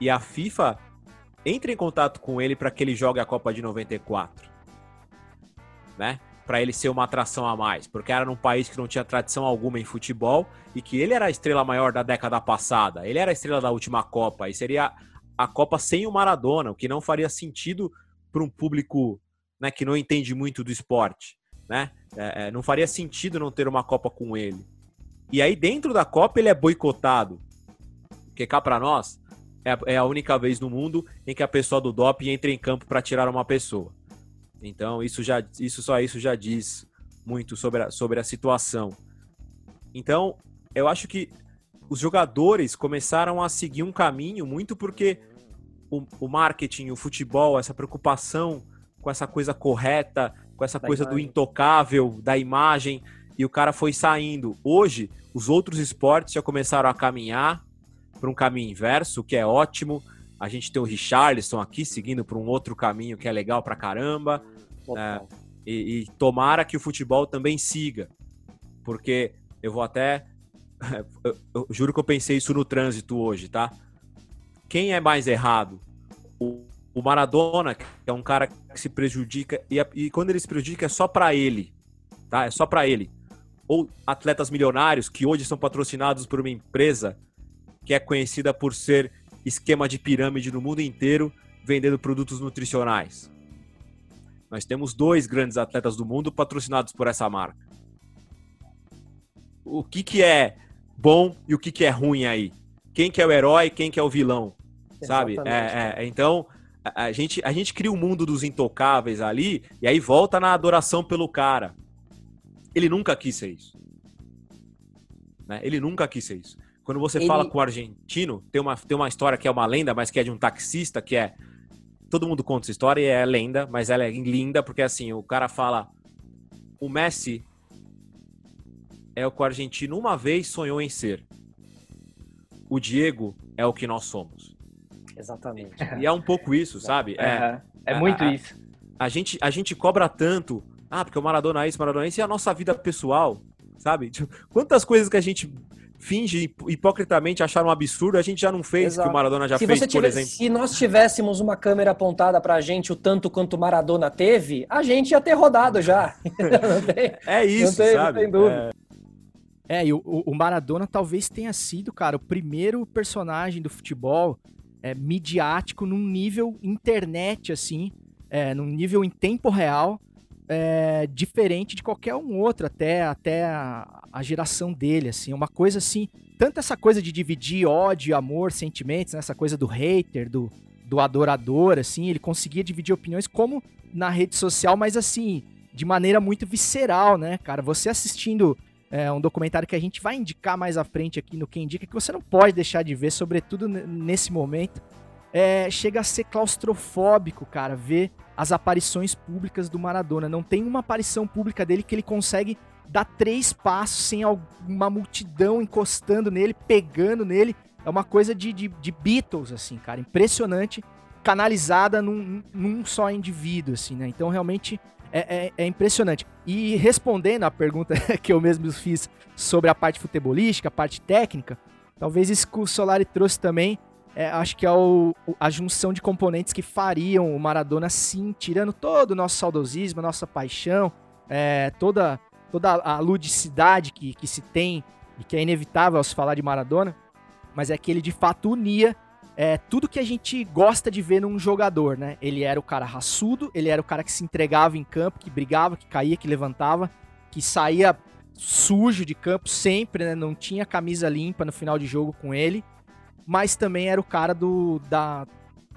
e a FIFA entra em contato com ele para que ele jogue a Copa de 94, né? Para ele ser uma atração a mais, porque era num país que não tinha tradição alguma em futebol e que ele era a estrela maior da década passada, ele era a estrela da última Copa e seria a Copa sem o Maradona, o que não faria sentido para um público né, que não entende muito do esporte, né? É, é, não faria sentido não ter uma Copa com ele. E aí dentro da Copa ele é boicotado, porque cá para nós é é a única vez no mundo em que a pessoa do doping entra em campo para tirar uma pessoa. Então isso já isso só isso já diz muito sobre a, sobre a situação. Então eu acho que os jogadores começaram a seguir um caminho muito porque o, o marketing, o futebol, essa preocupação com essa coisa correta, com essa Da coisa do imagem. intocável, da imagem, e o cara foi saindo. Hoje, os outros esportes já começaram a caminhar para um caminho inverso, que é ótimo. A gente tem o Richarlison aqui seguindo por um outro caminho que é legal pra caramba. Total. E, e tomara que o futebol também siga. Porque eu vou até. Eu, eu juro que eu pensei isso no trânsito hoje, tá? Quem é mais errado? O, o Maradona, que é um cara que se prejudica, e, e quando ele se prejudica é só pra ele, tá? É só pra ele. Ou atletas milionários que hoje são patrocinados por uma empresa que é conhecida por ser esquema de pirâmide no mundo inteiro, vendendo produtos nutricionais. Nós temos dois grandes atletas do mundo patrocinados por essa marca. O que, que é bom e o que, que é ruim aí? Quem que é o herói, quem que é o vilão? Sabe? Exatamente. É, é, então, a, a gente, a gente cria um mundo dos intocáveis ali e aí volta na adoração pelo cara. Ele nunca quis ser isso. Né? Ele nunca quis ser isso. Quando você Ele- fala com o argentino, tem uma, tem uma história que é uma lenda, mas que é de um taxista, que é. Todo mundo conta essa história e é lenda, mas ela é linda, porque assim, o cara fala. O Messi é o que o argentino uma vez sonhou em ser. O Diego é o que nós somos. Exatamente. E é um pouco isso, sabe? É. É a- muito a- isso. a gente, a gente cobra tanto. Ah, porque o Maradona é isso, Maradona é isso, e a nossa vida pessoal, sabe? Tipo, quantas coisas que a gente finge hip- hipocritamente achar um absurdo, a gente já não fez, Exato. que o Maradona já se, fez, você por exemplo. se nós tivéssemos uma câmera apontada pra gente o tanto quanto o Maradona teve, a gente ia ter rodado já. Não tem- É isso, tem- não sabe? tem dúvida. É, e o, o- o Maradona talvez tenha sido, cara, o primeiro personagem do futebol é, midiático num nível internet, assim, é, num nível em tempo real, é, diferente de qualquer um outro, até, até a, a geração dele, assim, uma coisa assim, tanto essa coisa de dividir ódio, amor, sentimentos, né, essa coisa do hater, do, do adorador, assim, ele conseguia dividir opiniões como na rede social, mas assim, de maneira muito visceral, né, cara? Você assistindo é um documentário que a gente vai indicar mais à frente aqui no Quem Indica, que você não pode deixar de ver, sobretudo nesse momento. É, chega a ser claustrofóbico, cara, ver as aparições públicas do Maradona. Não tem uma aparição pública dele que ele consegue dar três passos sem uma multidão encostando nele, pegando nele. É uma coisa de, de, de Beatles, assim, cara. Impressionante, canalizada num, num só indivíduo, assim, né? Então, realmente, é, é, é impressionante. E respondendo a pergunta que eu mesmo fiz sobre a parte futebolística, a parte técnica, talvez isso que o Solari trouxe também, é, acho que é o, a junção de componentes que fariam o Maradona sim, tirando todo o nosso saudosismo, a nossa paixão, é, toda, toda a ludicidade que, que se tem e que é inevitável ao se falar de Maradona, mas é que ele de fato unia é, tudo que a gente gosta de ver num jogador, né? Ele era o cara raçudo, ele era o cara que se entregava em campo, que brigava, que caía, que levantava, que saía sujo de campo sempre, né? Não tinha camisa limpa no final de jogo com ele, mas também era o cara do, da,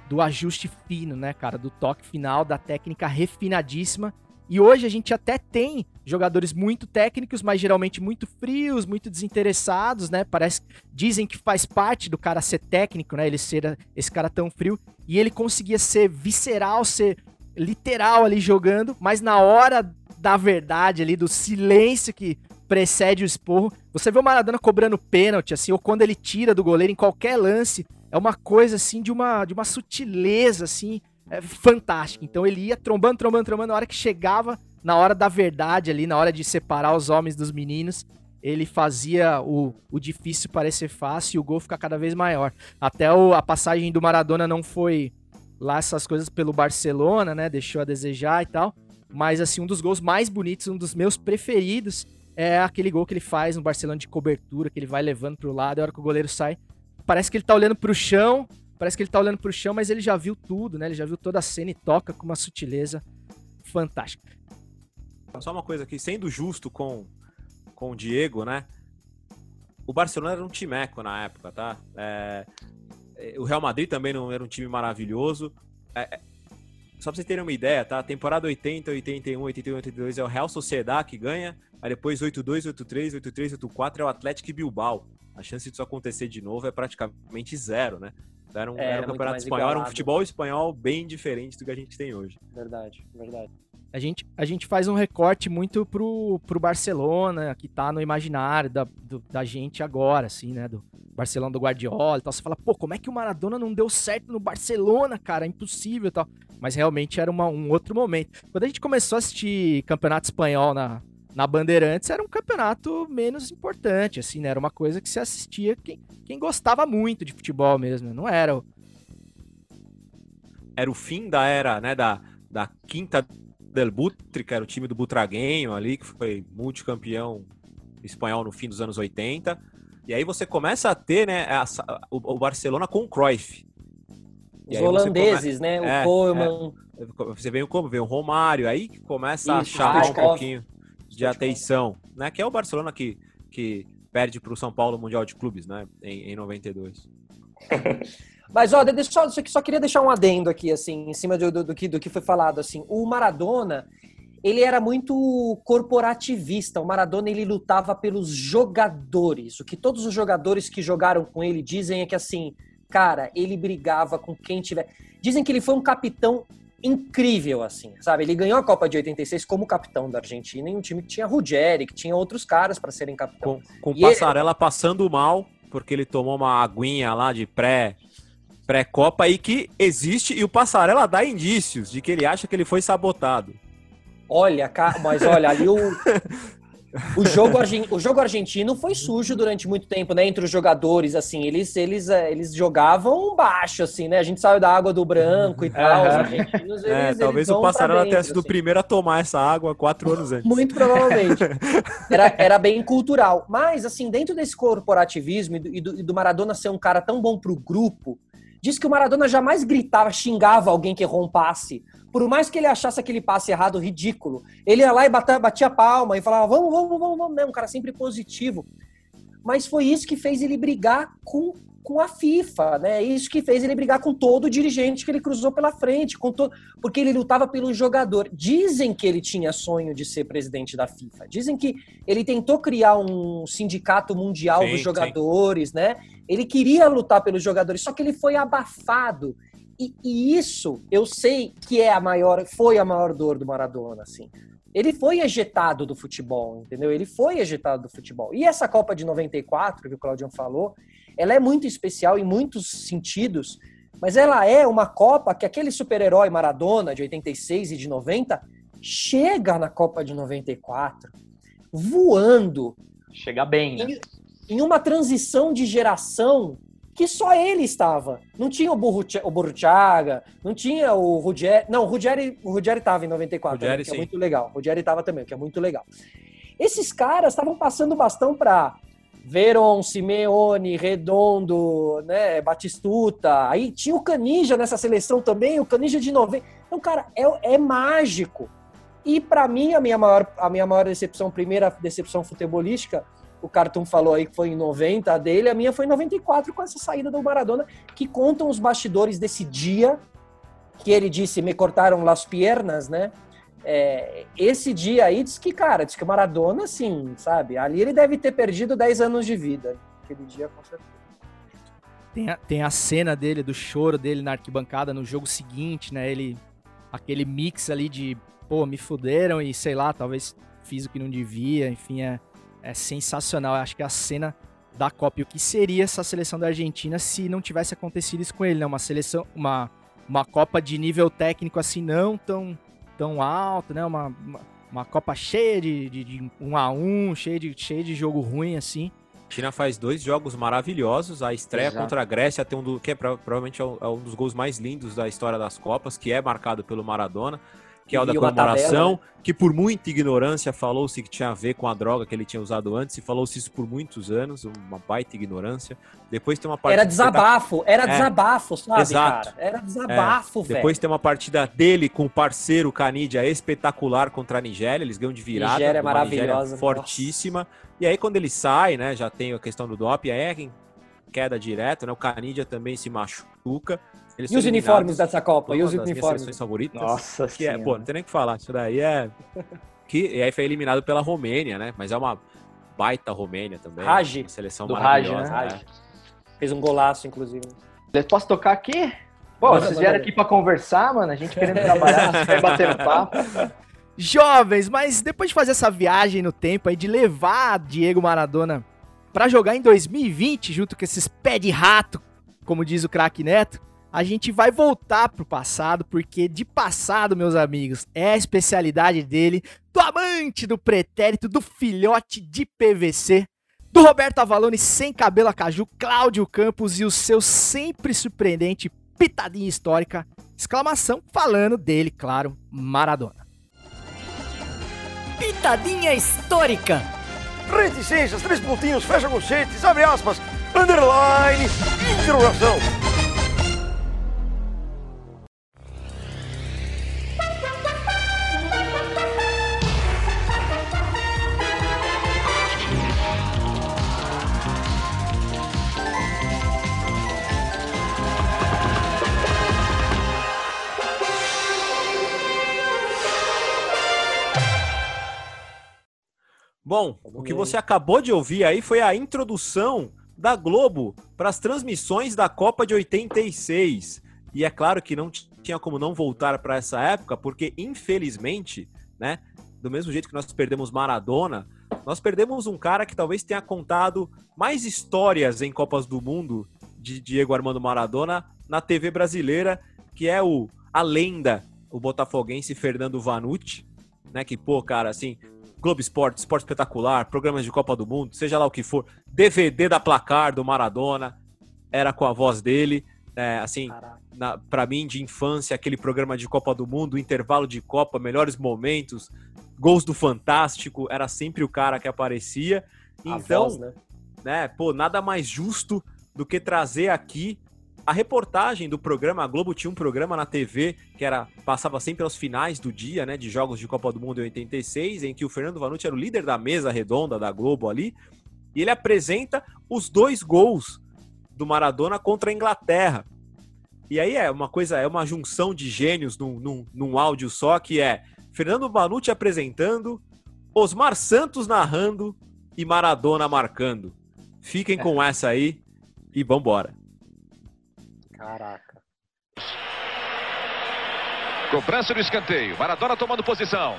do ajuste fino, né, cara? Do toque final, da técnica refinadíssima e hoje a gente até tem jogadores muito técnicos, mas geralmente muito frios, muito desinteressados, né? Parece dizem que faz parte do cara ser técnico, né? Ele ser esse cara tão frio e ele conseguia ser visceral, ser literal ali jogando, mas na hora da verdade ali do silêncio que precede o esporro, você vê o Maradona cobrando pênalti assim, ou quando ele tira do goleiro em qualquer lance, é uma coisa assim de uma de uma sutileza assim, é, fantástica. Então ele ia trombando, trombando, trombando. Na hora que chegava, na hora da verdade ali, na hora de separar os homens dos meninos, ele fazia o, o difícil parecer fácil e o gol ficar cada vez maior. Até o, a passagem do Maradona não foi lá essas coisas pelo Barcelona, né? Deixou a desejar e tal. Mas assim, um dos gols mais bonitos, um dos meus preferidos, é aquele gol que ele faz no Barcelona de cobertura, que ele vai levando pro lado, e a hora que o goleiro sai, parece que ele tá olhando pro chão, Parece que ele tá olhando pro chão, mas ele já viu tudo, né? Ele já viu toda a cena e toca com uma sutileza fantástica. Só uma coisa aqui, sendo justo com, com o Diego, né? O Barcelona era um timeco na época, tá? É, é o Real Madrid também não era um time maravilhoso. É, é só pra vocês terem uma ideia, tá? Temporada 80, 81, 81, 82 é o Real Sociedad que ganha. Aí depois 82, 83, 83, 84 é o Atlético Bilbao. A chance disso acontecer de novo é praticamente zero, né? Era um, é, era um campeonato espanhol, era um futebol espanhol bem diferente do que a gente tem hoje. Verdade, verdade. A gente, a gente faz um recorte muito pro, pro Barcelona, que tá no imaginário da, do, da gente agora, assim, né? Do Barcelona do Guardiola e tal. Você fala, pô, como é que o Maradona não deu certo no Barcelona, cara? É impossível e tal. Mas realmente era uma, um outro momento. Quando a gente começou a assistir campeonato espanhol na, na Bandeirantes era um campeonato menos importante, assim, né? Era uma coisa que se assistia quem, quem gostava muito de futebol mesmo, não era o... Era o fim da era, né, da, da quinta del Butri, que era o time do Butraguenho ali, que foi multicampeão espanhol no fim dos anos 80. E aí você começa a ter, né, a, o, o, Barcelona com o Cruyff. Os holandeses, come... né, o é, Koeman... É, você vem como? Vem o Romário, aí que começa Isso, a chamar um pouquinho de atenção, né? Que é o Barcelona que, que perde para o São Paulo Mundial de Clubes, né? Em, em 92. Mas, ó, deixa, só, só queria deixar um adendo aqui, assim, em cima do, do, do, que, do que foi falado, assim. O Maradona, ele era muito corporativista. O Maradona, ele lutava pelos jogadores. O que todos os jogadores que jogaram com ele dizem é que, assim, cara, ele brigava com quem tiver... Dizem que ele foi um capitão incrível, assim, sabe? Ele ganhou a Copa de 86 como capitão da Argentina em um time que tinha Ruggeri, que tinha outros caras para serem capitão. Com, com Passarela ele... passando mal, porque ele tomou uma aguinha lá de pré pré-copa e que existe e o Passarela dá indícios de que ele acha que ele foi sabotado. Olha, mas olha, ali o, O jogo, o jogo argentino foi sujo durante muito tempo, né? Entre os jogadores, assim, eles, eles, eh, eles jogavam baixo, assim, né? A gente saiu da água do branco e tal. Os argentinos, eles, é, talvez o Passarela tenha sido assim. o primeiro a tomar essa água quatro anos antes. Muito provavelmente. Era, era bem cultural. Mas, assim, dentro desse corporativismo e do, e do, e do Maradona ser um cara tão bom pro grupo, diz que o Maradona jamais gritava, xingava alguém que rompasse por mais que ele achasse aquele passe errado ridículo, ele ia lá e batia, batia palma e falava, vamos, vamos, vamos, vamos, né? Um cara sempre positivo. Mas foi isso que fez ele brigar com, com a FIFA, né? Isso que fez ele brigar com todo o dirigente que ele cruzou pela frente, com porque ele lutava pelo jogador. Dizem que ele tinha sonho de ser presidente da FIFA. Dizem que ele tentou criar um sindicato mundial sim, dos jogadores, sim. né? Ele queria lutar pelos jogadores, só que ele foi abafado e, e, isso eu sei que é a maior, foi a maior dor do Maradona, assim. Ele foi ejetado do futebol, entendeu? Ele foi ejetado do futebol. E essa Copa de 94, que o Claudião falou, ela é muito especial em muitos sentidos, mas ela é uma Copa que aquele super-herói Maradona de 86 e de 90 chega na Copa de 94 voando Chega bem, né? em, em uma transição de geração que só ele estava. Não tinha o, Burrucha, o Burruchaga, não tinha o Ruggeri. Não, o Ruggeri, o Ruggeri estava em 94, Ruggeri, né, que sim. é muito legal. O Ruggeri estava também, que é muito legal. Esses caras estavam passando bastão para Veron, Simeone, Redondo, né, Batistuta. Aí tinha o Canija nessa seleção também, o Canija de 90. Então, cara, é, é mágico. E para mim, a minha, maior, a minha maior decepção, primeira decepção futebolística, o Cartoon falou aí que foi em 90 a dele, a minha foi em 94 com essa saída do Maradona, que contam os bastidores desse dia, que ele disse, me cortaram las piernas, né? É, esse dia aí diz que, cara, diz que o Maradona, assim, sabe? Ali ele deve ter perdido 10 anos de vida. Aquele dia, com certeza. Tem a, tem a cena dele, do choro dele na arquibancada no jogo seguinte, né? Ele. Aquele mix ali de, pô, me fuderam e sei lá, talvez fiz o que não devia, enfim, é, é sensacional. Eu acho que a cena da Copa e o que seria essa seleção da Argentina se não tivesse acontecido isso com ele, né? Uma seleção, uma, uma Copa de nível técnico assim, não tão, tão alto, né? Uma, uma, uma Copa cheia de, de, de um a um, cheia de, cheia de jogo ruim, assim. A China faz dois jogos maravilhosos. A estreia Exato. contra a Grécia tem um do, que é pro- provavelmente é um, é um dos gols mais lindos da história das Copas, que é marcado pelo Maradona, que é o da comemoração, tabela, que por muita ignorância falou-se que tinha a ver com a droga que ele tinha usado antes, e falou-se isso por muitos anos, uma baita ignorância. Depois tem uma partida Era desabafo, era É. desabafo, sabe, Exato. cara? Era desabafo, velho. Depois tem uma partida dele com o parceiro Canidia espetacular contra a Nigéria. Eles ganham de virada. Nigéria é maravilhosa, fortíssima. E aí, quando ele sai, né? Já tem a questão do doping, aí é queda direto, né? O Canidia também se machuca. Eles E os uniformes dessa Copa? E os uniformes? favoritas. Nossa Que é, senhora. pô, não tem nem o que falar. Isso daí é. Que, e aí foi eliminado pela Romênia, né? Mas é uma baita Romênia também. Raj. Uma seleção Do Raj, maravilhosa. né? né? Fez um golaço, inclusive. Posso tocar aqui? Pô, vocês vieram aqui pra conversar, mano. A gente querendo trabalhar, vocês querem bater um papo. Jovens, mas depois de fazer essa viagem no tempo aí, de levar Diego Maradona pra jogar em 2020, junto com esses pé de rato, como diz o craque Neto, a gente vai voltar pro passado, porque de passado, meus amigos, é a especialidade dele, do amante do pretérito, do filhote de PVC, do Roberto Avalone sem cabelo a caju, Cláudio Campos e o seu sempre surpreendente pitadinha histórica, exclamação, falando dele, claro, Maradona. Pitadinha histórica. Reticências, três pontinhos, fecha conchetes, abre aspas, underline, interrogação. Bom, o que você acabou de ouvir aí foi a introdução da Globo para as transmissões da Copa de 86. E é claro que não tinha como não voltar para essa época, porque infelizmente, né, do mesmo jeito que nós perdemos Maradona, nós perdemos um cara que talvez tenha contado mais histórias em Copas do Mundo de Diego Armando Maradona na TV brasileira, que é o a lenda, o botafoguense Fernando Vanucci, né, que pô, cara, assim, Globo Esporte, Esporte Espetacular, programas de Copa do Mundo, seja lá o que for, DVD da placar do Maradona, era com a voz dele, é, assim, na, pra mim de infância, aquele programa de Copa do Mundo, intervalo de Copa, melhores momentos, gols do Fantástico, era sempre o cara que aparecia. A Então, voz, né? né, pô, nada mais justo do que trazer aqui a reportagem do programa. A Globo tinha um programa na TV que era passava sempre aos finais do dia, né, de jogos de Copa do Mundo em 86, em que o Fernando Vanucci era o líder da mesa redonda da Globo ali, e ele apresenta os dois gols do Maradona contra a Inglaterra. E aí é uma coisa, é uma junção de gênios num, num, num áudio só, que é Fernando Vanucci apresentando, Osmar Santos narrando e Maradona marcando. Fiquem com essa aí e vambora. Caraca. Cobrança do escanteio. Maradona tomando posição.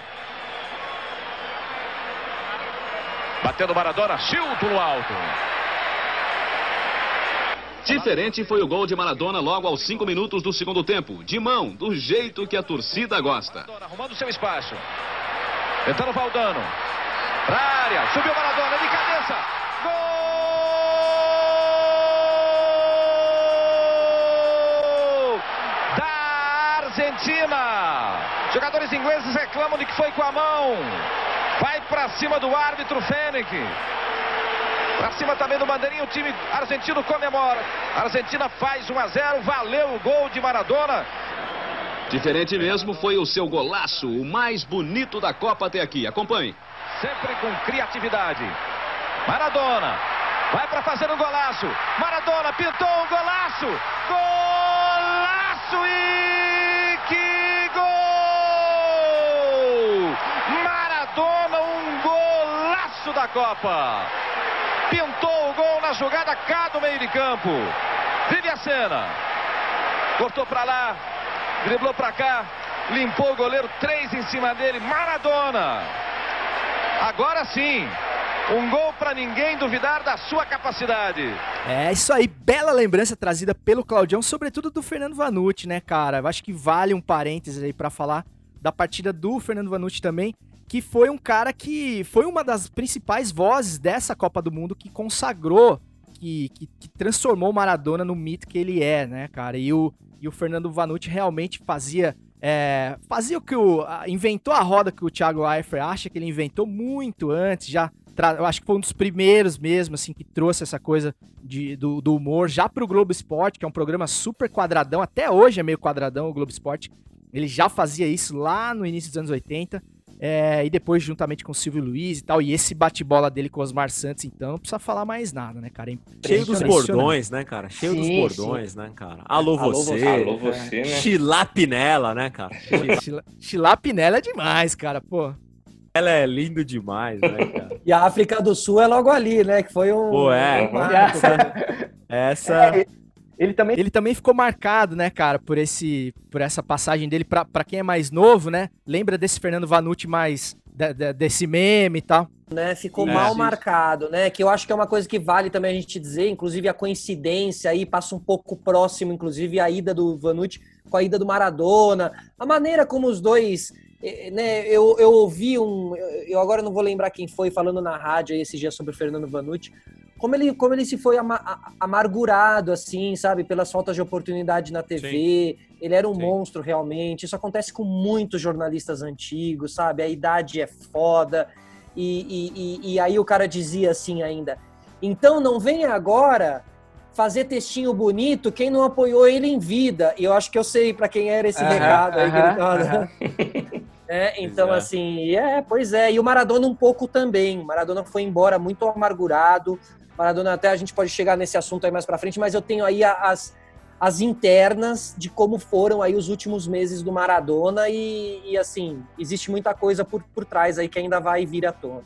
Batendo Maradona, Chilton no alto. Diferente foi o gol de Maradona logo aos 5 minutos do segundo tempo. De mão, do jeito que a torcida gosta. Arrumando seu espaço. Tentando Valdano. Pra área. Subiu Maradona de cabeça. Argentina. Jogadores ingleses reclamam de que foi com a mão. Vai pra cima do árbitro Fênix. Pra cima também do bandeirinho, o time argentino comemora. A Argentina faz 1 a 0, valeu o gol de Maradona. Diferente mesmo foi o seu golaço, o mais bonito da Copa até aqui. Acompanhe. Sempre com criatividade. Maradona vai para fazer um golaço. Maradona pintou um golaço. Golaço e que gol! Maradona, um golaço da Copa. Pintou o gol na jogada cá do meio de campo. Vive a cena. Cortou para lá, driblou para cá, limpou o goleiro, três em cima dele, Maradona. Agora sim, um gol para ninguém duvidar da sua capacidade. É isso aí, bela lembrança trazida pelo Claudião, sobretudo do Fernando Vanucci, né, cara? Eu acho que vale um parênteses aí para falar da partida do Fernando Vanucci também, que foi um cara que foi uma das principais vozes dessa Copa do Mundo que consagrou, que, que, que transformou Maradona no mito que ele é, né, cara? E o, e o Fernando Vanucci realmente fazia é, fazia o que o. inventou a roda que o Thiago Leifert acha que ele inventou muito antes, já. Eu acho que foi um dos primeiros mesmo, assim, que trouxe essa coisa de, do, do humor já pro Globo Esporte, que é um programa super quadradão, até hoje é meio quadradão o Globo Esporte. Ele já fazia isso lá no início dos anos 80. É, e depois, juntamente com o Silvio Luiz e tal, e esse bate-bola dele com o Osmar Santos, então, não precisa falar mais nada, né, cara? É Cheio dos bordões, né, cara? Cheio sim, dos bordões, sim. né, cara? Alô, Alô você. Alô você, né? Chilapinela, né, cara? Chilapinela é demais, cara, pô. Ela é lindo demais, né, cara? e a África do Sul é logo ali, né? Que foi um. Pô, é. Um essa. essa... É, ele também... ele também ficou marcado, né, cara, por esse por essa passagem dele pra, pra quem é mais novo, né? Lembra desse Fernando Vanucci mais de, de, desse meme e tal. Né, ficou é, mal sim. marcado, né? Que eu acho que é uma coisa que vale também a gente dizer, inclusive a coincidência aí passa um pouco próximo, inclusive a ida do Vanucci com a ida do Maradona, a maneira como os dois eh, né, eu, eu ouvi um. Eu agora não vou lembrar quem foi falando na rádio esse dia sobre o Fernando Vanucci, como ele, como ele se foi ama, amargurado, assim, sabe, pelas faltas de oportunidade na TV. Sim. Ele era um Sim. monstro, realmente. Isso acontece com muitos jornalistas antigos, sabe? A idade é foda. E, e, e aí o cara dizia assim ainda: então não venha agora fazer textinho bonito quem não apoiou ele em vida. E eu acho que eu sei para quem era esse recado aí. É, então, é. assim, é, pois é. E o Maradona um pouco também. Maradona foi embora muito amargurado, Maradona, até a gente pode chegar nesse assunto aí mais para frente, mas eu tenho aí as, as internas de como foram aí os últimos meses do Maradona e, e assim, existe muita coisa por, por trás aí que ainda vai vir à tona.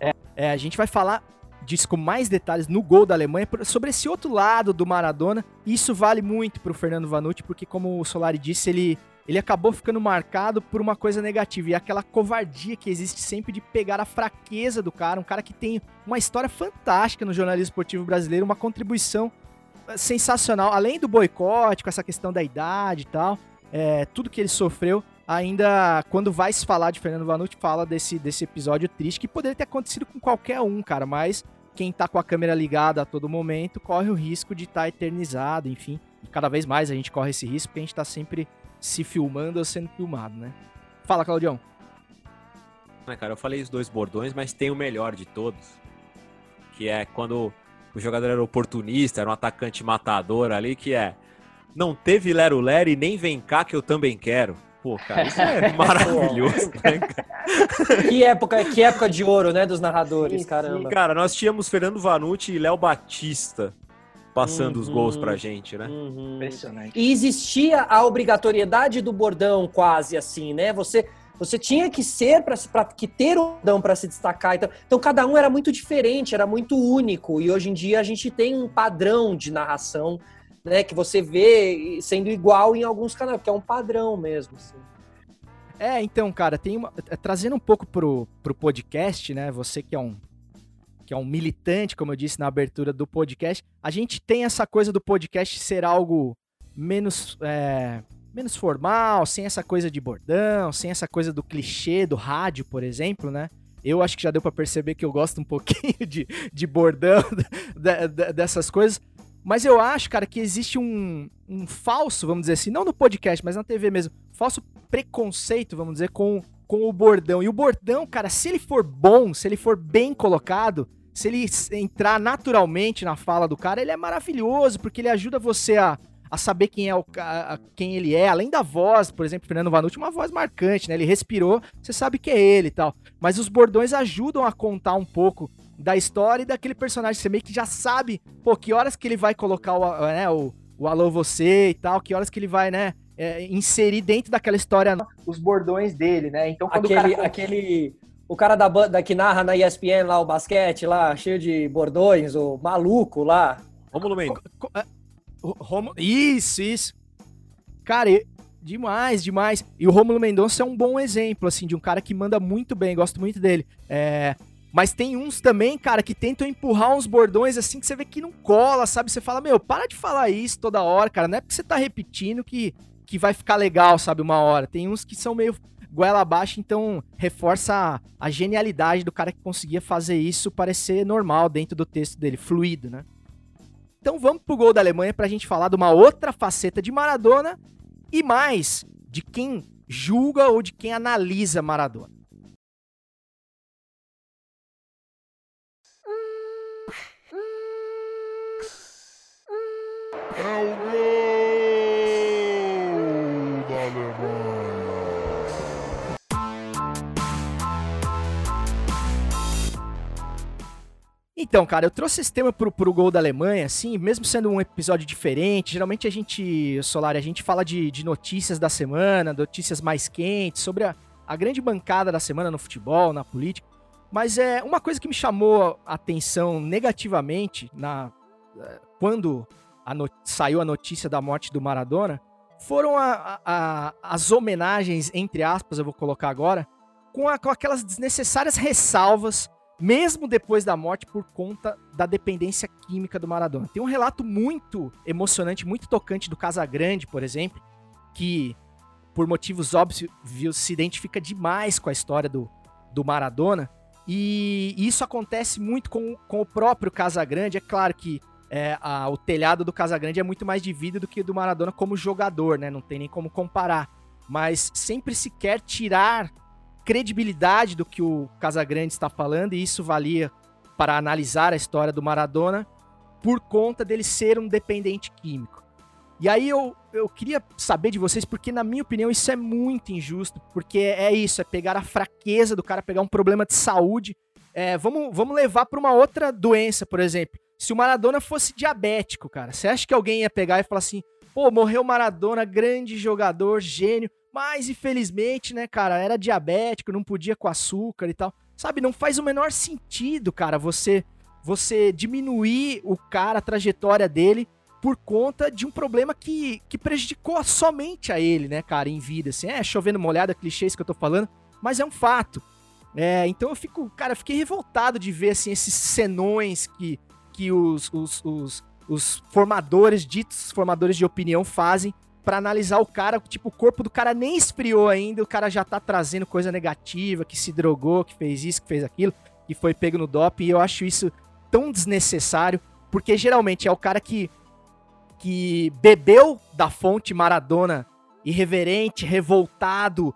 É, é, a gente vai falar disso com mais detalhes no gol da Alemanha sobre esse outro lado do Maradona. Isso vale muito para o Fernando Vanucci, porque como o Solari disse, ele ele acabou ficando marcado por uma coisa negativa. E é aquela covardia que existe sempre de pegar a fraqueza do cara. Um cara que tem uma história fantástica no jornalismo esportivo brasileiro, uma contribuição eh, sensacional. Além do boicote, com essa questão da idade e tal, é, tudo que ele sofreu. Ainda, quando vai se falar de Fernando Vanucci, fala desse, desse episódio triste que poderia ter acontecido com qualquer um, cara. Mas quem tá com a câmera ligada a todo momento corre o risco de estar tá eternizado, enfim. Cada vez mais a gente corre esse risco porque a gente tá sempre se filmando ou sendo filmado, né? Fala, Claudião. É, cara, eu falei os dois bordões, mas tem o melhor de todos, que é quando o jogador era oportunista, era um atacante matador ali, que é não teve Lero Lero e nem vem cá que eu também quero. Pô, cara, isso é maravilhoso, né, cara? Que época, que época de ouro, né, dos narradores, caramba. Cara, nós tínhamos Fernando Vanucci e Léo Batista passando uhum, os gols pra uhum. gente, né? Uhum. Impressionante. E existia a obrigatoriedade do bordão quase assim, né? Você você tinha que ser para que ter o bordão para se destacar. Então, então cada um era muito diferente, era muito único. E hoje em dia a gente tem um padrão de narração, né, que você vê sendo igual em alguns canais, que é um padrão mesmo, assim. É, então, cara, tem uma, trazendo um pouco pro, pro podcast, né? Você que é um que é um militante, como eu disse na abertura do podcast, a gente tem essa coisa do podcast ser algo menos, é, menos formal, sem essa coisa de bordão, sem essa coisa do clichê do rádio, por exemplo, né? Eu acho que já deu para perceber que eu gosto um pouquinho de, de bordão, de, de, dessas coisas. Mas eu acho, cara, que existe um, um falso, vamos dizer assim, não no podcast, mas na TV mesmo, falso preconceito, vamos dizer, com, com o bordão. E o bordão, cara, se ele for bom, se ele for bem colocado, se ele entrar naturalmente na fala do cara, ele é maravilhoso, porque ele ajuda você a, a saber quem é o a, quem ele é, além da voz, por exemplo, Fernando Vanucci, uma voz marcante, né? Ele respirou, você sabe que é ele e tal. Mas os bordões ajudam a contar um pouco da história e daquele personagem. Você meio que já sabe, pô, que horas que ele vai colocar o, né, o, o alô você e tal, que horas que ele vai, né, é, inserir dentro daquela história os bordões dele, né? Então quando aquele, o cara... aquele o cara da banda que narra na ESPN lá o basquete lá, cheio de bordões, o maluco lá. Romulo Mendes. É, Romulo... Isso, isso. Cara, demais, demais. E o Romulo Mendonça é um bom exemplo, assim, de um cara que manda muito bem, gosto muito dele. É... Mas tem uns também, cara, que tentam empurrar uns bordões assim que você vê que não cola, sabe? Você fala, meu, para de falar isso toda hora, cara. Não é porque você tá repetindo que, que vai ficar legal, sabe? Uma hora. Tem uns que são meio goela abaixo, então reforça a, a genialidade do cara que conseguia fazer isso parecer normal dentro do texto dele, fluido, né? Então vamos pro gol da Alemanha pra gente falar de uma outra faceta de Maradona e mais de quem julga ou de quem analisa Maradona. É Então, cara, eu trouxe esse tema pro, pro gol da Alemanha, assim, mesmo sendo um episódio diferente. Geralmente a gente, Solar, a gente fala de, de notícias da semana, notícias mais quentes, sobre a, a grande bancada da semana no futebol, na política. Mas é uma coisa que me chamou a atenção negativamente na eh, quando a saiu a notícia da morte do Maradona foram a, a, as homenagens, entre aspas, eu vou colocar agora, com, com aquelas desnecessárias ressalvas, mesmo depois da morte, por conta da dependência química do Maradona. Tem um relato muito emocionante, muito tocante do Casagrande, por exemplo, que, por motivos óbvios, se identifica demais com a história do, do Maradona. E, isso acontece muito com, com o próprio Casagrande. É claro que é, a, o telhado do Casagrande é muito mais de vida do que do Maradona como jogador, né? Não tem nem como comparar. Mas sempre se quer tirar credibilidade do que o Casagrande está falando, e isso valia para analisar a história do Maradona por conta dele ser um dependente químico. E aí eu, eu queria saber de vocês, porque na minha opinião isso é muito injusto, porque é isso, é pegar a fraqueza do cara, pegar um problema de saúde. É, vamos, vamos levar para uma outra doença, por exemplo se o Maradona fosse diabético, cara, você acha que alguém ia pegar e falar assim, pô, morreu Maradona, grande jogador, gênio, mas infelizmente, né, cara, era diabético, não podia com açúcar e tal. Sabe, não faz o menor sentido, cara, você você diminuir o cara, a trajetória dele por conta de um problema que, que prejudicou somente a ele, né, cara, em vida, assim, é chovendo molhada, clichês que eu tô falando, mas é um fato. É, então eu fico, cara, fiquei revoltado de ver, assim, esses senões que que os, os, os, os formadores, ditos formadores de opinião, fazem para analisar o cara, tipo, o corpo do cara nem esfriou ainda, o cara já tá trazendo coisa negativa, que se drogou, que fez isso, que fez aquilo, que foi pego no doping, e eu acho isso tão desnecessário, porque geralmente é o cara que que bebeu da fonte Maradona, irreverente, revoltado,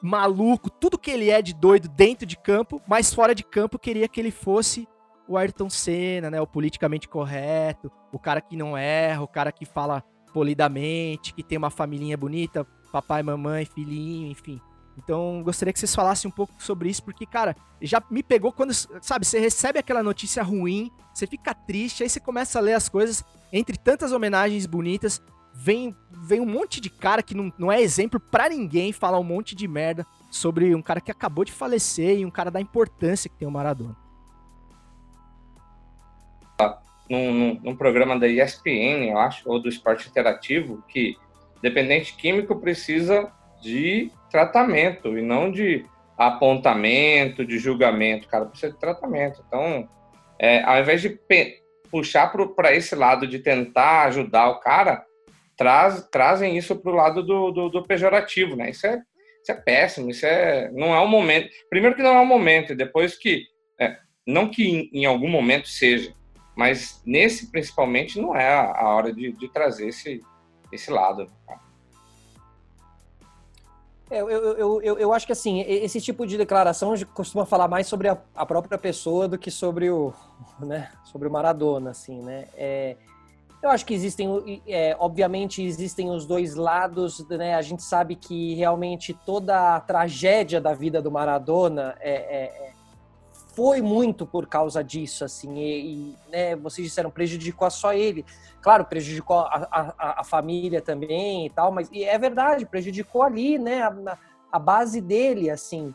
maluco, tudo que ele é de doido dentro de campo, mas fora de campo queria que ele fosse o Ayrton Senna, né? O politicamente correto, o cara que não erra, o cara que fala polidamente, que tem uma família bonita, papai, mamãe, filhinho, enfim. Então, gostaria que vocês falassem um pouco sobre isso, porque, cara, já me pegou quando, sabe, você recebe aquela notícia ruim, você fica triste, aí você começa a ler as coisas, entre tantas homenagens bonitas, vem, vem um monte de cara que não, não é exemplo para ninguém falar um monte de merda sobre um cara que acabou de falecer e um cara da importância que tem o Maradona num, num, num, programa da ESPN, eu acho, ou do esporte interativo, que dependente químico precisa de tratamento e não de apontamento, de julgamento, cara, precisa de tratamento. Então, é, ao invés de puxar para esse lado de tentar ajudar o cara, traz, trazem isso para o lado do, do, do pejorativo, né? Isso é, isso é péssimo, isso é, não é o momento. Primeiro que não é o momento, e depois que, é, não que em, em algum momento seja, mas nesse principalmente não é a, a hora de, de trazer esse, esse lado. É, Eu, eu, eu, eu, acho que assim, esse tipo de declaração costuma falar mais sobre a, a própria pessoa do que sobre o, né, sobre o Maradona, assim, né? É, eu acho que existem, é, obviamente, existem os dois lados, né? A gente sabe que realmente toda a tragédia da vida do Maradona é, é- é- foi muito por causa disso, assim, e, e, né, vocês disseram, prejudicou só ele. Claro, prejudicou a, a- a, família também e tal, mas e é verdade, prejudicou ali, né, a, a base dele, assim.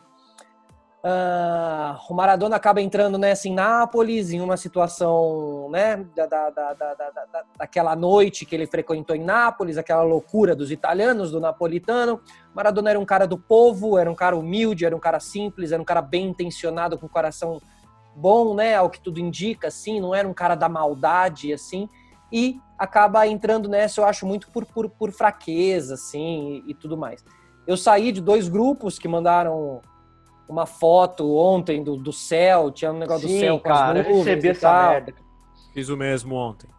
Ah, o Maradona acaba entrando nessa em Nápoles, em uma situação, né, da, da, da, da, da- da- daquela noite que ele frequentou em Nápoles, aquela loucura dos italianos, do napolitano. Maradona era um cara do povo, era um cara humilde, era um cara simples, era um cara bem intencionado, com coração bom, né, ao que tudo indica, assim, não era um cara da maldade, assim, e acaba entrando nessa, eu acho, muito por, por, por fraqueza, assim, e, e tudo mais. Eu saí de dois grupos que mandaram uma foto ontem do, do céu, tinha um negócio do Sim, céu com cara, as eu nuvens recebi e essa tal. merda. Fiz o mesmo ontem.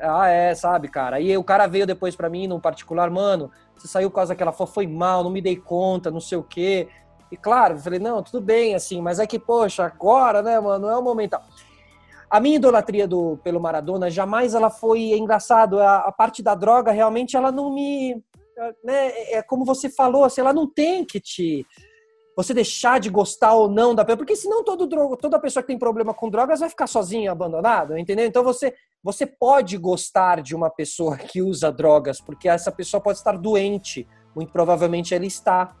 Ah, é, sabe, cara. Aí o cara veio depois pra mim, num particular, mano, você saiu por causa daquela foto, foi mal, não me dei conta, não sei o quê. E claro, eu falei, não, tudo bem, assim, mas é que, poxa, agora, né, mano, não é o momento. A minha idolatria do, pelo Maradona, jamais ela foi, é engraçado, a, a parte da droga, realmente, ela não me... Né, é como você falou, assim, ela não tem que te... Você deixar de gostar ou não da pessoa, porque senão todo droga, toda pessoa que tem problema com drogas vai ficar sozinha, abandonada, entendeu? Então você, você pode gostar de uma pessoa que usa drogas, porque essa pessoa pode estar doente, muito provavelmente ela está.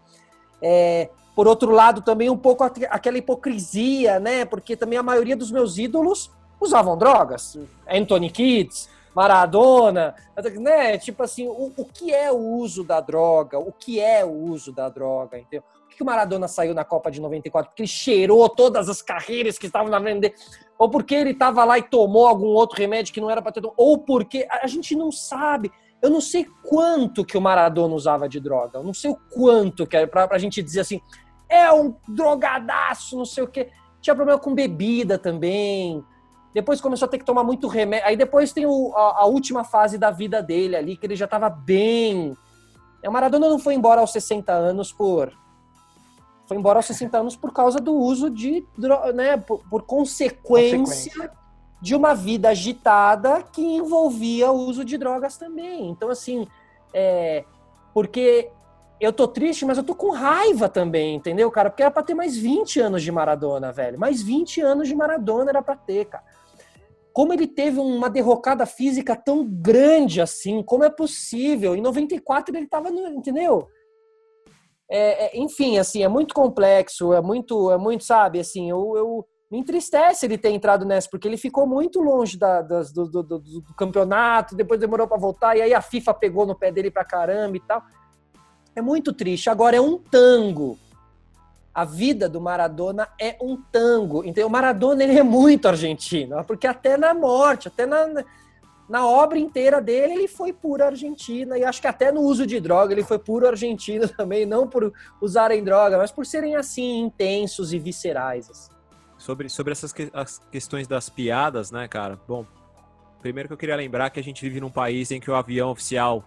É, por outro lado, também um pouco aqu- aquela hipocrisia, né? Porque também a maioria dos meus ídolos usavam drogas. Anthony Kids, Maradona, né? Tipo assim, o, o que é o uso da droga? O que é o uso da droga, entendeu? Que o Maradona saiu na Copa de 94? Porque ele cheirou todas as carreiras que estavam na frente dele. Ou porque ele estava lá e tomou algum outro remédio que não era para ter. Ou porque a gente não sabe. Eu não sei quanto que o Maradona usava de droga. Eu não sei o quanto que pra, pra gente dizer assim, é um drogadaço, não sei o quê. Tinha problema com bebida também. Depois começou a ter que tomar muito remédio. Aí depois tem o- a, a última fase da vida dele ali, que ele já estava bem. É, O Maradona não foi embora aos 60 anos por. Foi embora aos 60 anos por causa do uso de droga, né? Por, por consequência, Consequência. de uma vida agitada que envolvia o uso de drogas também. Então, assim, é, porque eu tô triste, mas eu tô com raiva também, entendeu, cara? Porque era pra ter mais 20 anos de Maradona, velho. Mais 20 anos de Maradona era pra ter, cara. Como ele teve uma derrocada física tão grande assim? Como é possível? Em 94 ele tava no, entendeu? É, é, enfim, assim, é muito complexo, é muito, é muito, sabe, assim, eu, eu me entristece ele ter entrado nessa, porque ele ficou muito longe da, das- do, do- do- do campeonato, depois demorou pra voltar, e aí a FIFA pegou no pé dele pra caramba e tal. É muito triste. Agora é um tango. A vida do Maradona é um tango. Então, o Maradona ele é muito argentino, porque até na morte, até na, na obra inteira dele, ele foi puro argentino. E acho que até no uso de droga ele foi puro argentino também, não por usarem droga, mas por serem assim, intensos e viscerais. assim. Sobre, sobre essas que- as questões das piadas, né, cara? Bom, primeiro que eu queria lembrar que a gente vive num país em que o avião oficial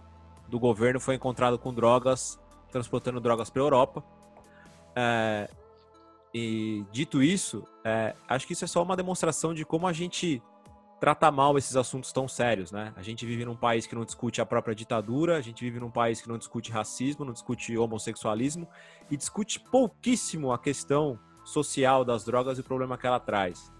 do governo foi encontrado com drogas, transportando drogas para Europa. É, e dito isso, é, acho que isso é só uma demonstração de como a gente trata mal esses assuntos tão sérios, né? A gente vive num país que não discute a própria ditadura, a gente vive num país que não discute racismo, não discute homossexualismo e discute pouquíssimo a questão social das drogas e o problema que ela traz.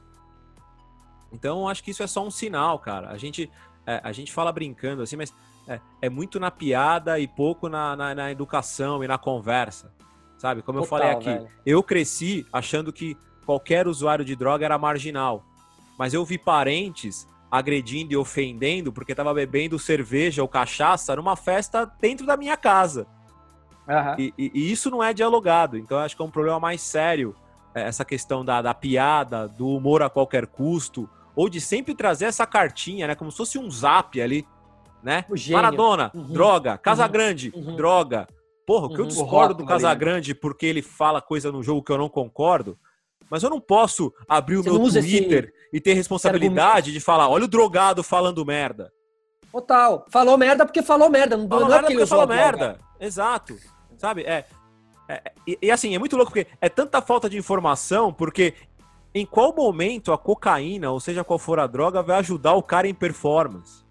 Então, acho que isso é só um sinal, cara. A gente, é, a gente fala brincando assim, mas é, é muito na piada e pouco na, na, na educação e na conversa, sabe? Como eu Total, falei aqui, velho. eu cresci achando que qualquer usuário de droga era marginal, mas eu vi parentes agredindo e ofendendo porque estava bebendo cerveja ou cachaça numa festa dentro da minha casa. E, e- e isso não é dialogado. Então, eu acho que é um problema mais sério é, essa questão da, da piada, do humor a qualquer custo, ou de sempre trazer essa cartinha, né? Como se fosse um zap ali, né? O. Maradona, Uhum. droga. Uhum. Casagrande, Uhum. droga. Porra, o que eu Uhum. discordo O do ali, né? Casagrande porque ele fala coisa no jogo que eu não concordo, mas eu não posso abrir o Você meu não usa esse- Twitter e ter responsabilidade de falar, olha o drogado falando merda. Total. Falou merda porque falou merda. Não, Falou não é merda porque ele porque falou merda. Exato. Sabe? É, é- é- e, e assim, é muito louco porque é tanta falta de informação, porque em qual momento a cocaína, ou seja qual for a droga, vai ajudar o cara em performance?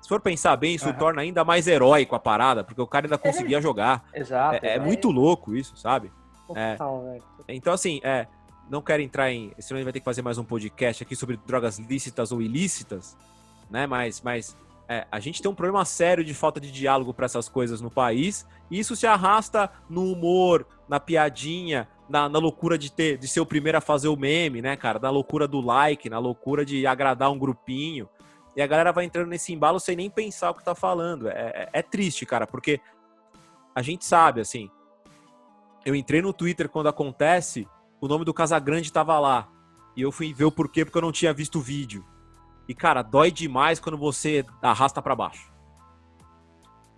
Se for pensar bem, isso Aham. torna ainda mais heróico a parada, porque o cara ainda conseguia jogar. Exato. É, é muito louco isso, sabe? É. Total, velho. Então, assim, é, não quero entrar em. Esse a gente vai ter que fazer mais um podcast aqui sobre drogas lícitas ou ilícitas, né? Mas, mas é, a gente tem um problema sério de falta de diálogo para essas coisas no país, e isso se arrasta no humor, na piadinha, na, na loucura de ter, de ser o primeiro a fazer o meme, né, cara? Na loucura do like, na loucura de agradar um grupinho. E a galera vai entrando nesse embalo sem nem pensar o que tá falando. É, é- é triste, cara, porque a gente sabe, assim. Eu entrei no Twitter quando acontece, o nome do Casagrande tava lá. E eu fui ver o porquê, porque eu não tinha visto o vídeo. E, cara, dói demais quando você arrasta pra baixo.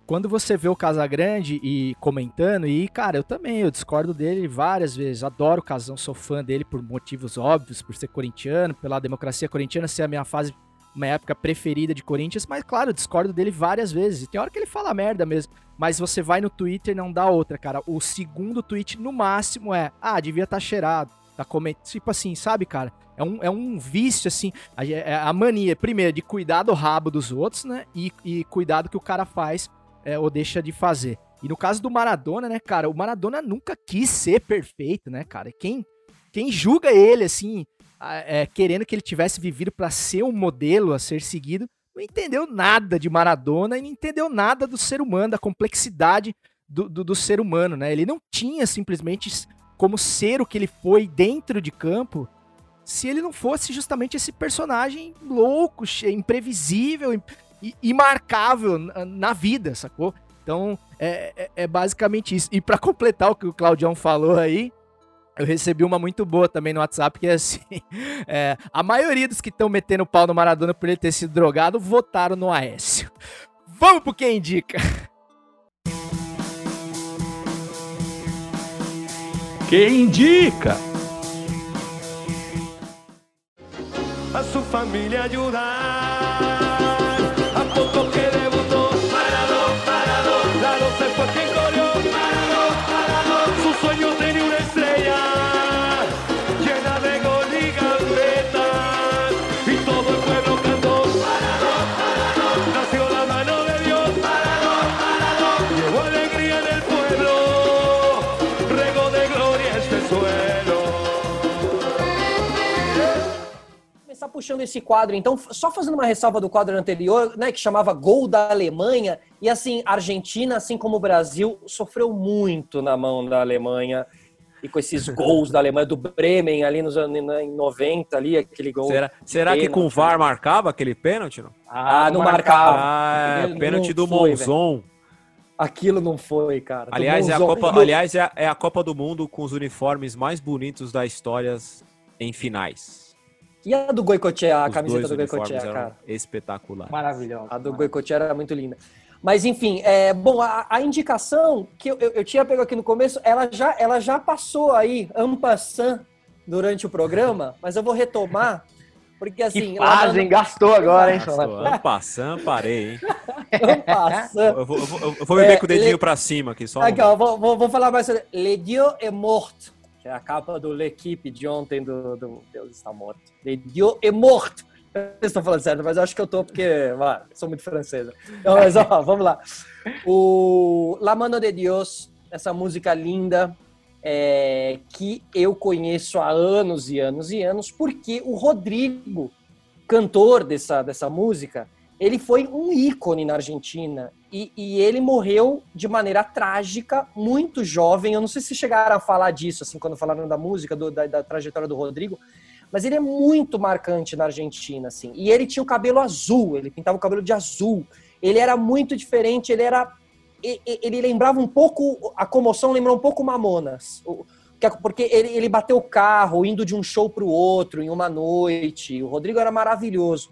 Quando você vê o Casagrande e comentando, e cara, eu também, eu discordo dele várias vezes. Adoro o Casão, sou fã dele por motivos óbvios, por ser corintiano, pela democracia corintiana ser a minha fase, uma época preferida de Corinthians, mas claro, discordo dele várias vezes. Tem hora que ele fala merda mesmo. Mas você vai no Twitter não dá outra, cara. O segundo tweet no máximo é: ah, devia estar cheirado. Tá comentando. Tipo assim, sabe, cara? É um, é um vício, assim. A, é a mania, primeiro, de cuidar do rabo dos outros, né? E, e cuidar do que o cara faz é, ou deixa de fazer. E no caso do Maradona, né, cara? O Maradona nunca quis ser perfeito, né, cara? Quem, quem julga ele, assim, é, querendo que ele tivesse vivido pra ser um modelo a ser seguido, não entendeu nada de Maradona e não entendeu nada do ser humano, da complexidade do, do, do ser humano, né? Ele não tinha simplesmente como ser o que ele foi dentro de campo se ele não fosse justamente esse personagem louco, imprevisível im- e imarcável na- vida, sacou? Então, é, é- é basicamente isso. E pra completar o que o Claudião falou aí, eu recebi uma muito boa também no WhatsApp, que é assim: é, a maioria dos que estão metendo pau no Maradona por ele ter sido drogado votaram no Aécio. Vamos pro quem indica. Quem indica? a su familia ayudar. Puxando esse quadro, então, só fazendo uma ressalva do quadro anterior, né, que chamava Gol da Alemanha, e assim, a Argentina, assim como o Brasil, sofreu muito na mão da Alemanha, e com esses gols da Alemanha, do Bremen ali nos anos em 90, ali, aquele gol. Será, será que com o VAR marcava aquele pênalti? Não? Ah, não marcava. Ah, é, pênalti do foi, Monzon. Aquilo não foi, cara. Do Aliás, é a. Copa, No- aliás é, a, é a Copa do Mundo com os uniformes mais bonitos da história em finais. E a do Goicoechea, a Os camiseta do Goicoechea, cara? espetaculares. Maravilhoso. A do Goicoechea era muito linda. Mas enfim, é, bom, a, a indicação que eu, eu, eu tinha pego aqui no começo, ela já, ela já passou aí, ampassant, durante o programa, mas eu vou retomar, porque assim... Que na- hein? Gastou agora, hein, Gastou. Ano passando, parei, hein? Ampassant. Eu vou, eu vou- eu vou beber É, com o dedinho le- pra cima aqui, só um Aqui, ó, vou, vou, vou falar mais sobre. Le Dieu est mort, que é a capa do L'Equipe de ontem do, do Deus está morto. Le Dieu est mort. Eu não estou falando certo, mas eu acho que eu tô porque, mano, sou muito francesa. Então, mas, ó, vamos lá. O La Mano de Dios, essa música linda, é, que eu conheço há anos e anos e anos, porque o Rodrigo, cantor dessa, dessa música, ele foi um ícone na Argentina e, e ele morreu de maneira trágica, muito jovem. Eu não sei se chegaram a falar disso, assim, quando falaram da música, do- da, da trajetória do Rodrigo, mas ele é muito marcante na Argentina, assim. E ele tinha o cabelo azul, ele pintava o cabelo de azul. Ele era muito diferente, ele era. Ele lembrava um pouco. A comoção lembrou um pouco Mamonas. É- porque ele, ele bateu o carro indo de um show para o outro em uma noite. O Rodrigo era maravilhoso.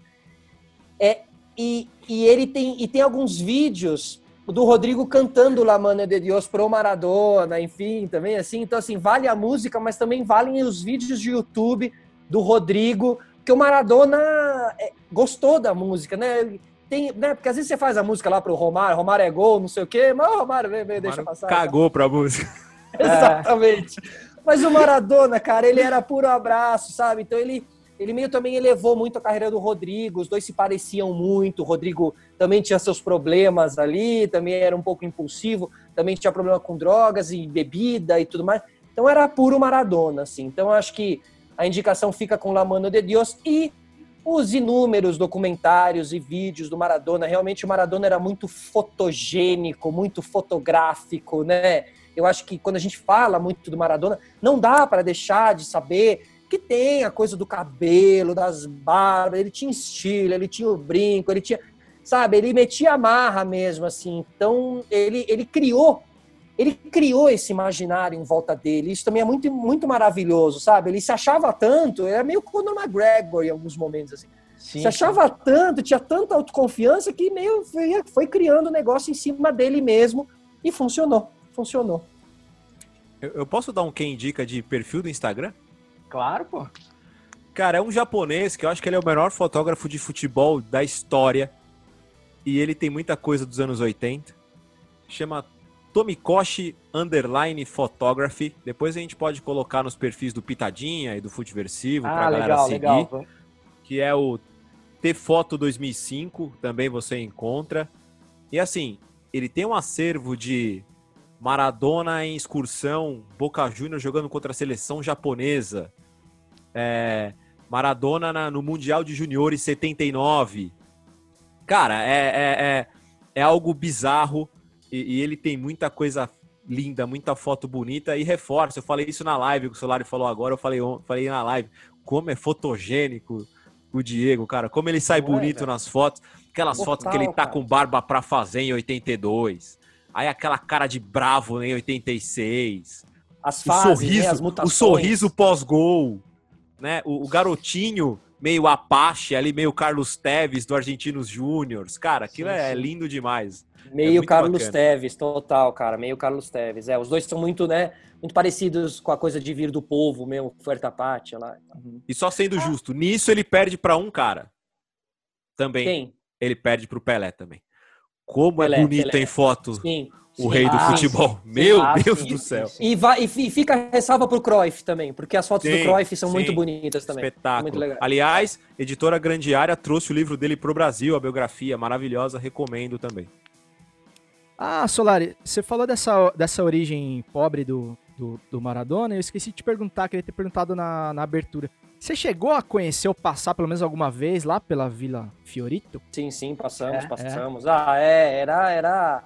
É, e, e ele tem, e tem alguns vídeos do Rodrigo cantando La Mano de Dios pro Maradona, enfim, também assim. Então, assim, vale a música, mas também valem os vídeos de YouTube do Rodrigo, que o Maradona é, gostou da música, né? Tem, né? Porque às vezes você faz a música lá pro Romário, Romário é gol, não sei o quê, mas o Romário vem, vem, deixa passar. Cagou pra música. Exatamente. Mas o Maradona, cara, ele era puro abraço, sabe? Então ele, ele meio também elevou muito a carreira do Rodrigo, os dois se pareciam muito. O Rodrigo também tinha seus problemas ali, também era um pouco impulsivo, também tinha problema com drogas e bebida e tudo mais. Então era puro Maradona, assim. Então acho que a indicação fica com La Mano de Dios e os inúmeros documentários e vídeos do Maradona. Realmente o Maradona era muito fotogênico, muito fotográfico, né? Eu acho que quando a gente fala muito do Maradona, não dá para deixar de saber que tem a coisa do cabelo, das barbas, ele tinha estilo, ele tinha o brinco, ele tinha, sabe, ele metia a marra mesmo assim. Então, ele ele criou ele criou esse imaginário em volta dele. Isso também é muito, muito maravilhoso, sabe? Ele se achava tanto, era meio Conor McGregor em alguns momentos, assim. Sim, se achava tanto, tinha tanta autoconfiança que meio foi, foi criando um negócio em cima dele mesmo e funcionou. Funcionou. Eu, eu posso dar um quem indica de perfil do Instagram? Claro, pô. Cara, é um japonês que eu acho que ele é o melhor fotógrafo de futebol da história. E ele tem muita coisa dos anos 80. Chama Tomikoshi Underline Photography. Depois a gente pode colocar nos perfis do Pitadinha e do Futeversivo pra Ah, galera legal, seguir. legal. Que é o T-Foto 2005, também você encontra. E assim, ele tem um acervo de Maradona em excursão, Boca Juniors jogando contra a seleção japonesa. É, Maradona na- no Mundial de Juniores 79. Cara, é, é, é, é algo bizarro e, e ele tem muita coisa linda, muita foto bonita e reforça. Eu falei isso na live que o Solari falou agora, eu falei, falei na live. Como é fotogênico o Diego, cara. Como ele sai Não é, bonito velho? nas fotos. Aquelas fotos que ele tá Total, com barba pra fazer em 82. Aí aquela cara de bravo em 86. As O fases, sorriso, né, as o mutações. sorriso pós-gol, né? O, o garotinho meio Apache, ali meio Carlos Teves do Argentinos Júniors. Cara, aquilo Sim, é sim. lindo demais. É Meio muito Carlos bacana. Teves, total, cara. Meio Carlos Teves. É, os dois são muito, né? Muito parecidos com a coisa de vir do povo mesmo, Fuerta Pátia lá. E só sendo justo, nisso ele perde pra um cara. Também. Quem? Ele perde pro Pelé também. Como Pelé, é bonito Pelé. em foto Sim. O sim. rei do futebol. Meu Ah, Deus sim, do céu. E, vai, e fi- fica a ressalva pro Cruyff também, porque as fotos do Sim, Cruyff são sim. muito bonitas também. Espetáculo. Muito legal. Aliás, editora Grande Área trouxe o livro dele pro Brasil, a biografia maravilhosa, recomendo também. Ah, Solari, você falou dessa, dessa origem pobre do, do, do Maradona, eu esqueci de te perguntar, queria ter perguntado na, na abertura. Você chegou a conhecer ou passar pelo menos alguma vez lá pela Vila Fiorito? Sim, sim, passamos, É, passamos. Ah, é, era, era.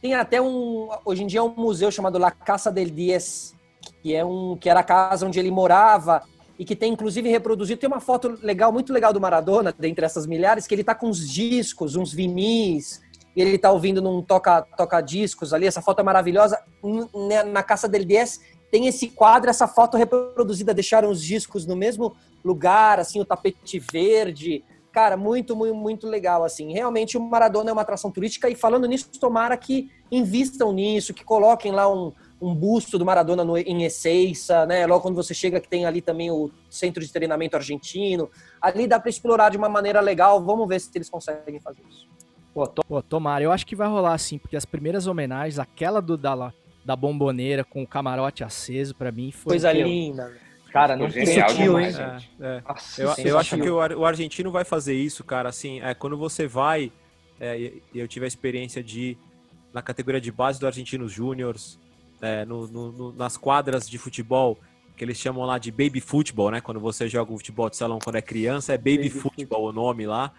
Tem até um. Hoje em dia é um museu chamado La Casa del Diez, que é um que era a casa onde ele morava e que tem inclusive reproduzido. Tem uma foto legal, muito legal do Maradona, dentre essas milhares, que ele tá com uns discos, uns vinis, e ele tá ouvindo num toca, toca ali. Essa foto é maravilhosa. Né, Na Casa del Diez tem esse quadro, essa foto reproduzida. Deixaram os discos no mesmo lugar, assim, o tapete verde. Cara, muito, muito, muito legal, assim. Realmente o Maradona é uma atração turística e falando nisso, tomara que invistam nisso, que coloquem lá um, um busto do Maradona no, em Ezeiza, né? Logo quando você chega que tem ali também o centro de treinamento argentino. Ali dá para explorar de uma maneira legal. Vamos ver se eles conseguem fazer isso. Pô, to- Pô, tomara, eu acho que vai rolar sim, porque as primeiras homenagens, aquela do da, da bomboneira com o camarote aceso, pra mim foi. Coisa linda. Cara, não sutil, demais, hein? gente. É. Nossa, Eu, eu acho que o, o argentino vai fazer isso, cara. Assim, é, quando você vai, é, eu tive a experiência de ir na categoria de base do Argentinos Júniors, é, no- no- no- nas quadras de futebol, que eles chamam lá de baby futebol, né? Quando você joga o futebol de salão quando é criança, é baby, Baby futebol o nome lá.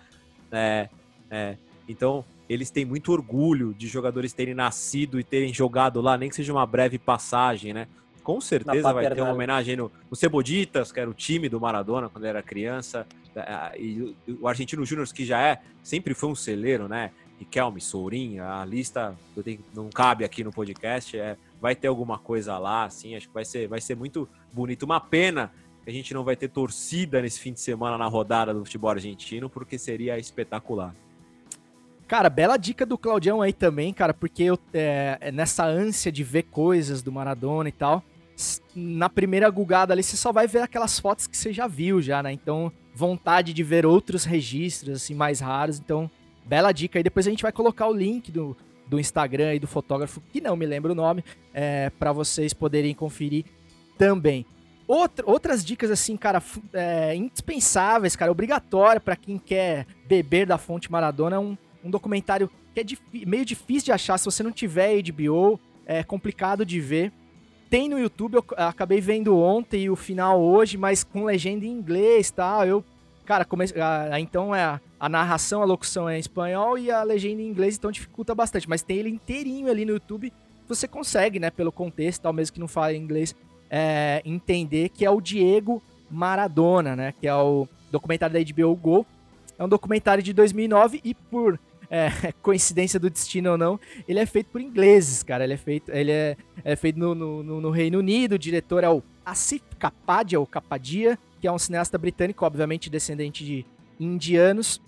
É, é, então, eles têm muito orgulho de jogadores terem nascido e terem jogado lá, nem que seja uma breve passagem, né? Com certeza vai ter uma homenagem no, no Ceboditas, que era o time do Maradona quando era criança, e o- Argentino Júnior, que já é, sempre foi um celeiro, né? Riquelme, Sourinha, a lista eu tenho- não cabe aqui no podcast, é vai ter alguma coisa lá, assim, acho que vai ser, vai ser muito bonito. Uma pena que a gente não vai ter torcida nesse fim de semana na rodada do futebol argentino, porque seria espetacular. Cara, bela dica do Claudião aí também, cara, porque eu, é, nessa ânsia de ver coisas do Maradona e tal, na primeira gugada ali você só vai ver aquelas fotos que você já viu já, né? Então, vontade de ver outros registros, assim, mais raros. Então, bela dica aí. Depois a gente vai colocar o link do, do Instagram e do fotógrafo, que não me lembro o nome, é, para vocês poderem conferir também. Outra, outras dicas, assim, cara, é, indispensáveis, cara, obrigatória para quem quer beber da fonte Maradona, é um, um documentário que é meio difícil de achar. Se você não tiver HBO, é complicado de ver. Tem no YouTube, eu acabei vendo ontem o final hoje, mas com legenda em inglês e tal. Eu, cara, comece... ah, então é a, a, narração, a locução é em espanhol e a legenda em inglês, então dificulta bastante. Mas tem ele inteirinho ali no YouTube, você consegue, né, pelo contexto, tal, mesmo que não fale inglês, é, entender que é o Diego Maradona, né, que é o documentário da HBO Go. É um documentário de 2009 e por é, coincidência do destino ou não, ele é feito por ingleses, cara. Ele é feito, ele é, é feito no, no, no, Reino Unido. O diretor é o Asif Kapadia, ou Kapadia, que é um cineasta britânico, obviamente descendente de indianos.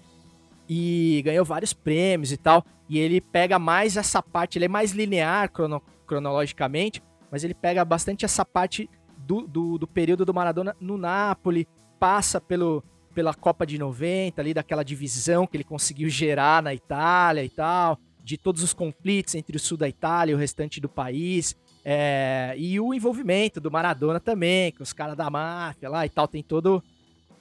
E ganhou vários prêmios e tal. E ele pega mais essa parte, ele é mais linear crono, cronologicamente, mas ele pega bastante essa parte do, do, do período do Maradona no Napoli, passa pelo, pela Copa de 90, ali daquela divisão que ele conseguiu gerar na Itália e tal, de todos os conflitos entre o sul da Itália e o restante do país, é, e o envolvimento do Maradona também, com os caras da máfia lá e tal, tem todo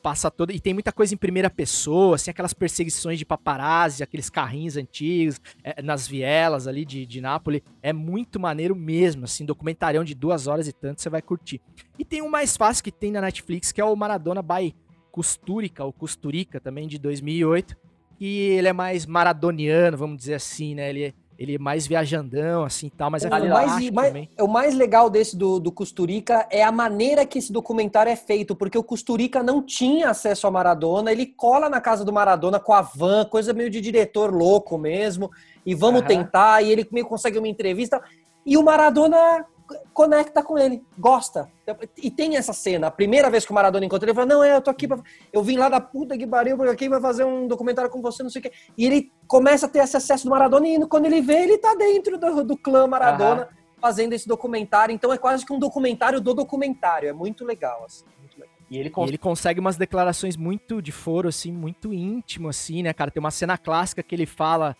passa todo e tem muita coisa em primeira pessoa, assim, aquelas perseguições de paparazzi, aqueles carrinhos antigos é, nas vielas ali de, de Nápoles, é muito maneiro mesmo, assim, documentarião de duas horas e tanto, você vai curtir. E tem um mais fácil que tem na Netflix, que é o Maradona by Costurica, ou Costurica também, de 2008, que ele é mais maradoniano, vamos dizer assim, né? Ele, ele é mais viajandão, assim, tal, mas é, é o mais, mais, O mais legal desse do, do Costurica é a maneira que esse documentário é feito, porque o Costurica não tinha acesso a Maradona, ele cola na casa do Maradona com a van, coisa meio de diretor louco mesmo, e vamos uhum. tentar, e ele meio consegue uma entrevista, e o Maradona conecta com ele, gosta. E tem essa cena, a primeira vez que o Maradona encontra ele, fala, não, é, eu tô aqui, pra... eu vim lá da puta que pariu, porque aqui vai fazer um documentário com você, não sei o quê. E ele começa a ter esse acesso do Maradona, e quando ele vê, ele tá dentro do, do clã Maradona, uhum. fazendo esse documentário. Então é quase que um documentário do documentário, é muito legal, assim. Muito legal. E ele, cons... e ele consegue umas declarações muito de foro, assim, muito íntimo, assim, né, cara? Tem uma cena clássica que ele fala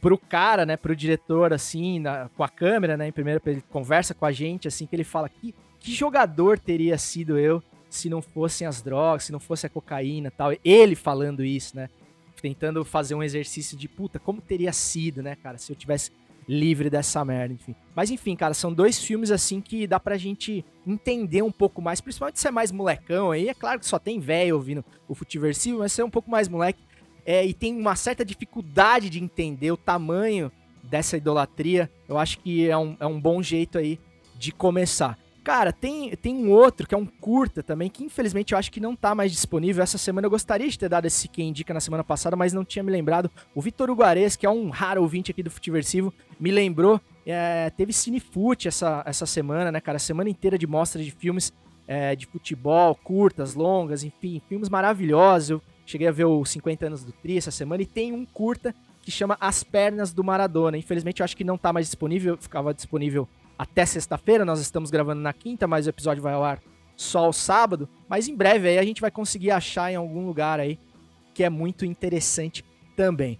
pro cara, né, pro diretor, assim, na, com a câmera, né, em primeiro, ele conversa com a gente, assim, que ele fala que, que jogador teria sido eu se não fossem as drogas, se não fosse a cocaína tal. Ele falando isso, né, tentando fazer um exercício de puta, como teria sido, né, cara, se eu tivesse livre dessa merda, enfim. Mas enfim, cara, são dois filmes assim que dá pra gente entender um pouco mais, principalmente se é mais molecão aí. É claro que só tem velho ouvindo o Futiversivo, mas se é um pouco mais moleque, é, e tem uma certa dificuldade de entender o tamanho dessa idolatria, eu acho que é um, é um bom jeito aí de começar. Cara, tem, tem um outro que é um curta também, que infelizmente eu acho que não tá mais disponível. Essa semana eu gostaria de ter dado esse quem indica na semana passada, mas não tinha me lembrado. O Vitor Uguares, que é um raro ouvinte aqui do Futiversivo, me lembrou. É, teve Cinefute essa, essa semana, né, cara? Semana inteira de mostras de filmes é, de futebol, curtas, longas, enfim, filmes maravilhosos. Eu Cheguei a ver o 50 anos do Tri essa semana e tem um curta que chama As Pernas do Maradona. Infelizmente eu acho que não tá mais disponível, ficava disponível até sexta-feira, nós estamos gravando na quinta, mas o episódio vai ao ar só o sábado. Mas em breve aí a gente vai conseguir achar em algum lugar aí, que é muito interessante também.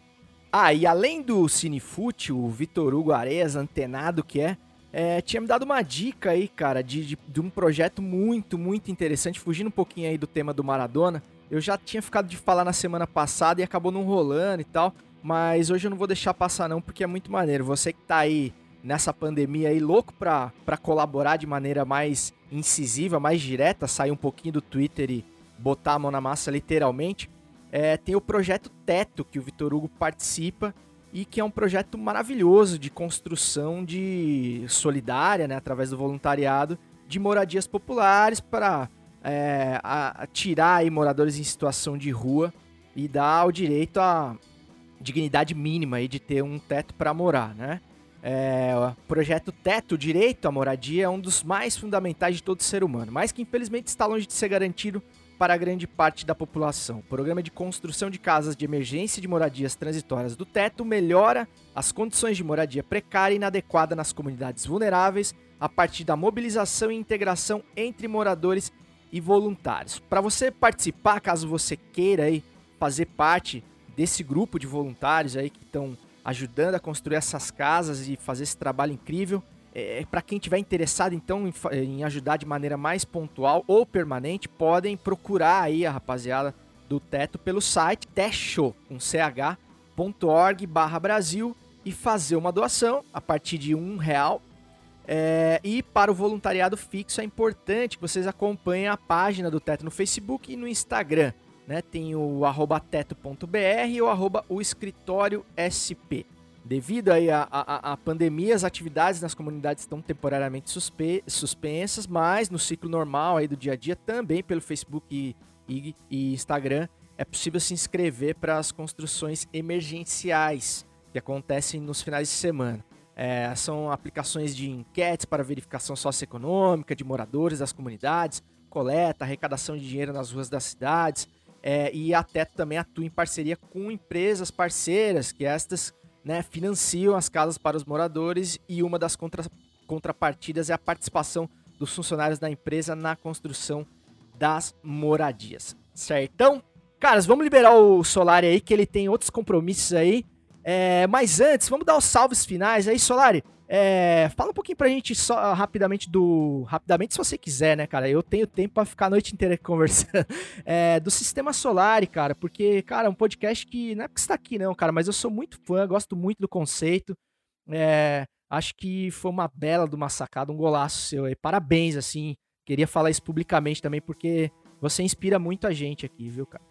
Ah, e além do Cinefute, o Vitor Hugo Areias, antenado que é, é, tinha me dado uma dica aí, cara, de, de, de um projeto muito, muito interessante, fugindo um pouquinho aí do tema do Maradona, eu já tinha ficado de falar na semana passada e acabou não rolando e tal. Mas hoje eu não vou deixar passar não, porque é muito maneiro. Você que tá aí nessa pandemia aí, louco pra, pra colaborar de maneira mais incisiva, mais direta, sair um pouquinho do Twitter e botar a mão na massa literalmente, é, tem o projeto Teto, que o Vitor Hugo participa, e que é um projeto maravilhoso de construção de solidária, né, através do voluntariado, de moradias populares para é, a, tirar moradores em situação de rua e dar o direito à dignidade mínima aí de ter um teto para morar, né? É, o projeto Teto Direito à Moradia é um dos mais fundamentais de todo ser humano, mas que infelizmente está longe de ser garantido para grande parte da população. O programa de construção de casas de emergência de moradias transitórias do teto melhora as condições de moradia precária e inadequada nas comunidades vulneráveis a partir da mobilização e integração entre moradores e voluntários. Para você participar, caso você queira aí fazer parte desse grupo de voluntários aí que estão ajudando a construir essas casas e fazer esse trabalho incrível, é, para quem tiver interessado então em, em ajudar de maneira mais pontual ou permanente, podem procurar aí a rapaziada do Teto pelo site techo, com ch.org barra Brasil e fazer uma doação a partir de um real. É, e para o voluntariado fixo é importante que vocês acompanhem a página do Teto no Facebook e no Instagram. Né? Tem o arroba teto.br e o arroba o escritório SP. Devido aí à pandemia, as atividades nas comunidades estão temporariamente suspe- suspensas, mas no ciclo normal aí do dia a dia, também pelo Facebook e, e- e Instagram, é possível se inscrever para as construções emergenciais que acontecem nos finais de semana. É, são aplicações de enquetes para verificação socioeconômica de moradores das comunidades, coleta, arrecadação de dinheiro nas ruas das cidades, é, e a Teto também atua em parceria com empresas parceiras, que estas né, financiam as casas para os moradores, e uma das contra- contrapartidas é a participação dos funcionários da empresa na construção das moradias. Certão? Caras, vamos liberar o Solari aí, que ele tem outros compromissos aí. É, mas antes, vamos dar os salves finais aí, Solari. É, fala um pouquinho pra gente só ah, rapidamente do. Rapidamente, se você quiser, né, cara? Eu tenho tempo pra ficar a noite inteira conversando. É, do Sistema Solar, cara, porque, cara, é um podcast que. Não é porque você tá aqui, não, cara, mas eu sou muito fã, gosto muito do conceito. É, acho que foi uma bela de uma sacada, um golaço seu aí. Parabéns, assim. Queria falar isso publicamente também, porque você inspira muito a gente aqui, viu, cara?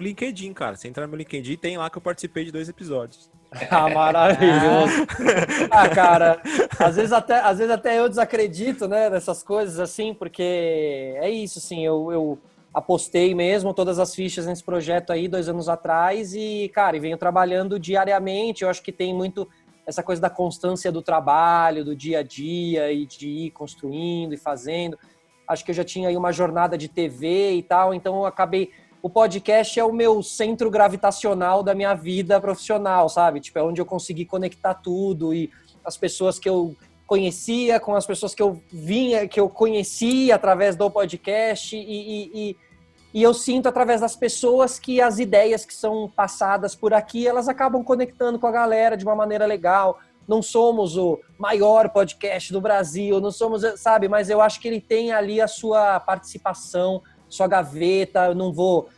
LinkedIn, cara. Você entrar no meu LinkedIn, tem lá que eu participei de dois episódios. Ah, maravilhoso. Ah, cara, às vezes até, às vezes até eu desacredito, né, dessas coisas assim, porque é isso, assim, eu, eu apostei mesmo todas as fichas nesse projeto aí dois anos atrás e, cara, e venho trabalhando diariamente. Eu acho que tem muito essa coisa da constância do trabalho, do dia a dia e de ir construindo e fazendo. Acho que eu já tinha aí uma jornada de TV e tal, então eu acabei o podcast é o meu centro gravitacional da minha vida profissional, sabe? Tipo, é onde eu consegui conectar tudo e as pessoas que eu conhecia com as pessoas que eu vinha, que eu conheci através do podcast e, e, e, e eu sinto através das pessoas que as ideias que são passadas por aqui, elas acabam conectando com a galera de uma maneira legal. Não somos o maior podcast do Brasil, não somos, sabe? Mas eu acho que ele tem ali a sua participação, sua gaveta, eu não vou,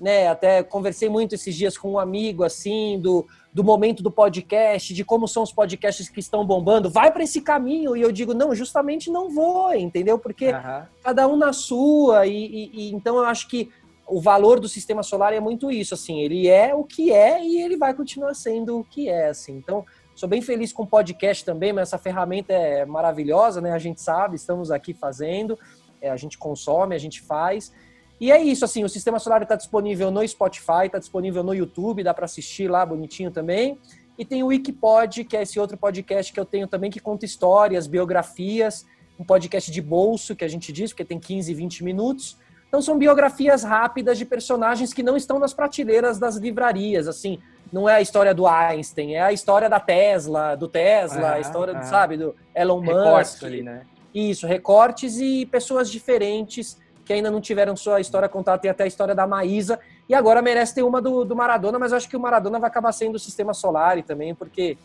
né, até conversei muito esses dias com um amigo assim do, do momento do podcast, de como são os podcasts que estão bombando, vai para esse caminho e eu digo não, justamente não vou, entendeu? Porque Aham. cada um na sua e, e- e então eu acho que o valor do sistema solar é muito isso, assim, ele é o que é e ele vai continuar sendo o que é, assim. Então, sou bem feliz com o podcast também, mas essa ferramenta é maravilhosa, né? A gente sabe, estamos aqui fazendo, a gente consome, a gente faz. E é isso, assim, o Sistema Solar está disponível no Spotify, está disponível no YouTube, dá para assistir lá bonitinho também. E tem o Wikipod, que é esse outro podcast que eu tenho também, que conta histórias, biografias, um podcast de bolso, que a gente diz, porque tem 15, 20 minutos. Então são biografias rápidas de personagens que não estão nas prateleiras das livrarias, assim, não é a história do Einstein, é a história da Tesla, do Tesla, a Ah, história, do, ah. sabe, do Elon Musk. ali, né? Isso, recortes e pessoas diferentes que ainda não tiveram sua história contada. Tem até a história da Maísa. E agora merece ter uma do, do Maradona, mas eu acho que o Maradona vai acabar sendo o sistema solar também, porque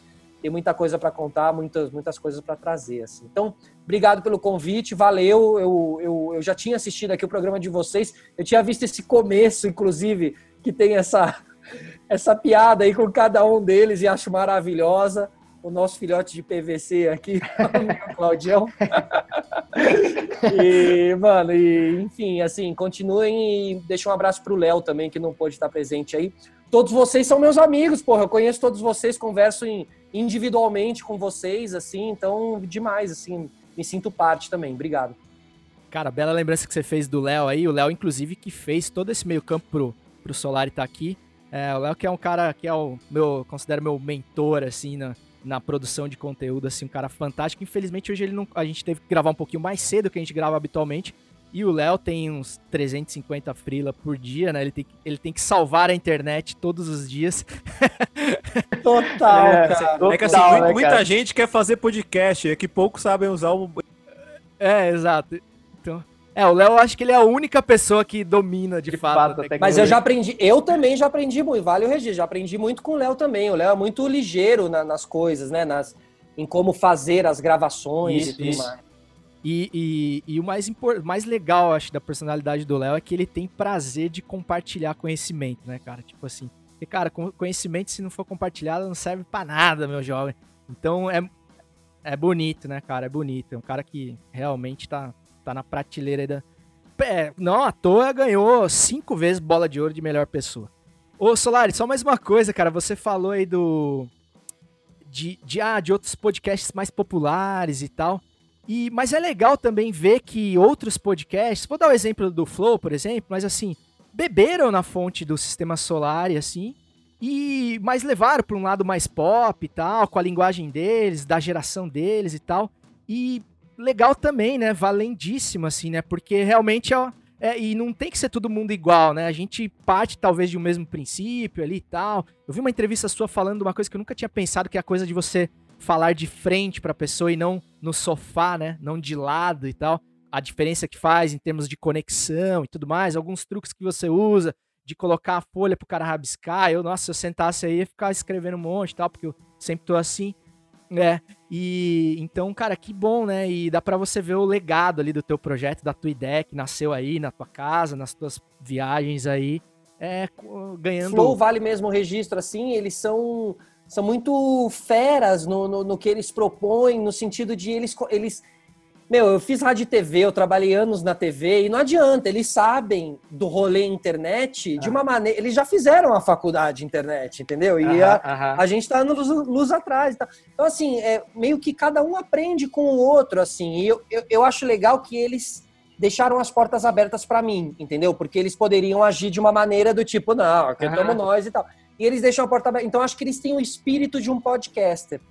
tem muita coisa para contar, muitas, muitas coisas para trazer. Assim. Então, obrigado pelo convite, valeu. Eu, eu, eu já tinha assistido aqui o programa de vocês, eu tinha visto esse começo, inclusive, que tem essa, essa piada aí com cada um deles e acho maravilhosa. O nosso filhote de PVC aqui, o Claudião. E, mano, e, enfim, assim, continuem e deixa um abraço pro Léo também, que não pôde estar presente aí. Todos vocês são meus amigos, porra. Eu conheço todos vocês, converso em- individualmente com vocês, assim, então, demais, assim, me sinto parte também. Obrigado. Cara, bela lembrança que você fez do Léo aí. O Léo, inclusive, que fez todo esse meio campo pro, pro Solari estar aqui. É, o Léo que é um cara que é o meu, considero meu mentor, assim, na, na produção de conteúdo, assim, um cara fantástico. Infelizmente, hoje ele não, a gente teve que gravar um pouquinho mais cedo que a gente grava habitualmente. E o Léo tem uns 350 frila por dia, né? Ele tem, que- ele tem que salvar a internet todos os dias. Total, É, cara. É que assim, Total, né, muita cara? gente quer fazer podcast, é que poucos sabem usar o. É, exato. Então, é, o Léo, eu acho que ele é a única pessoa que domina de, De fato. fato. Mas eu já aprendi, eu também já aprendi muito, vale o registro, já aprendi muito com o Léo também. O Léo é muito ligeiro na- nas coisas, né? Nas, em como fazer as gravações Isso, e tudo isso. mais. E, e, e o mais, impor- mais legal, acho, da personalidade do Léo é que ele tem prazer de compartilhar conhecimento, né, cara? Tipo assim, porque, cara, co- conhecimento, se não for compartilhado, não serve pra nada, meu jovem. Então é, é bonito, né, cara? É bonito. É um cara que realmente tá, tá na prateleira da. É, não à toa ganhou cinco vezes bola de ouro de melhor pessoa. Ô, Solari, só mais uma coisa, cara. Você falou aí do. De, de, ah, de outros podcasts mais populares e tal. E, mas é legal também ver que outros podcasts, vou dar o exemplo do Flow, por exemplo, mas assim, beberam na fonte do sistema solar e assim, e mas levaram para um lado mais pop e tal, com a linguagem deles, da geração deles e tal. E legal também, né? Valendíssimo, assim, né? Porque realmente é, é, e não tem que ser todo mundo igual, né? A gente parte talvez de um mesmo princípio ali e tal. Eu vi uma entrevista sua falando uma coisa que eu nunca tinha pensado, que é a coisa de você falar de frente pra pessoa e não no sofá, né? Não de lado e tal. A diferença que faz em termos de conexão e tudo mais, alguns truques que você usa de colocar a folha pro cara rabiscar. Eu, nossa, se eu sentasse aí ia ficar escrevendo um monte e tal, porque eu sempre tô assim. É, e então, cara, que bom, né? E dá pra você ver o legado ali do teu projeto, da tua ideia que nasceu aí na tua casa, nas tuas viagens aí, é, ganhando. Flow vale mesmo o registro, assim, eles são, são muito feras no, no, no que eles propõem, no sentido de eles, eles. Meu, eu fiz rádio e TV, eu trabalhei anos na TV, e não adianta, eles sabem do rolê internet de uma maneira. Eles já fizeram a faculdade de internet, entendeu? E Aham, a, aham. a gente tá luz, luz atrás. tal. Então, assim, é, meio que cada um aprende com o outro, assim. E eu, eu, eu acho legal que eles deixaram as portas abertas pra mim, entendeu? Porque eles poderiam agir de uma maneira do tipo, não, estamos nós e tal. E eles deixam a porta aberta. Então, acho que eles têm o espírito de um podcaster.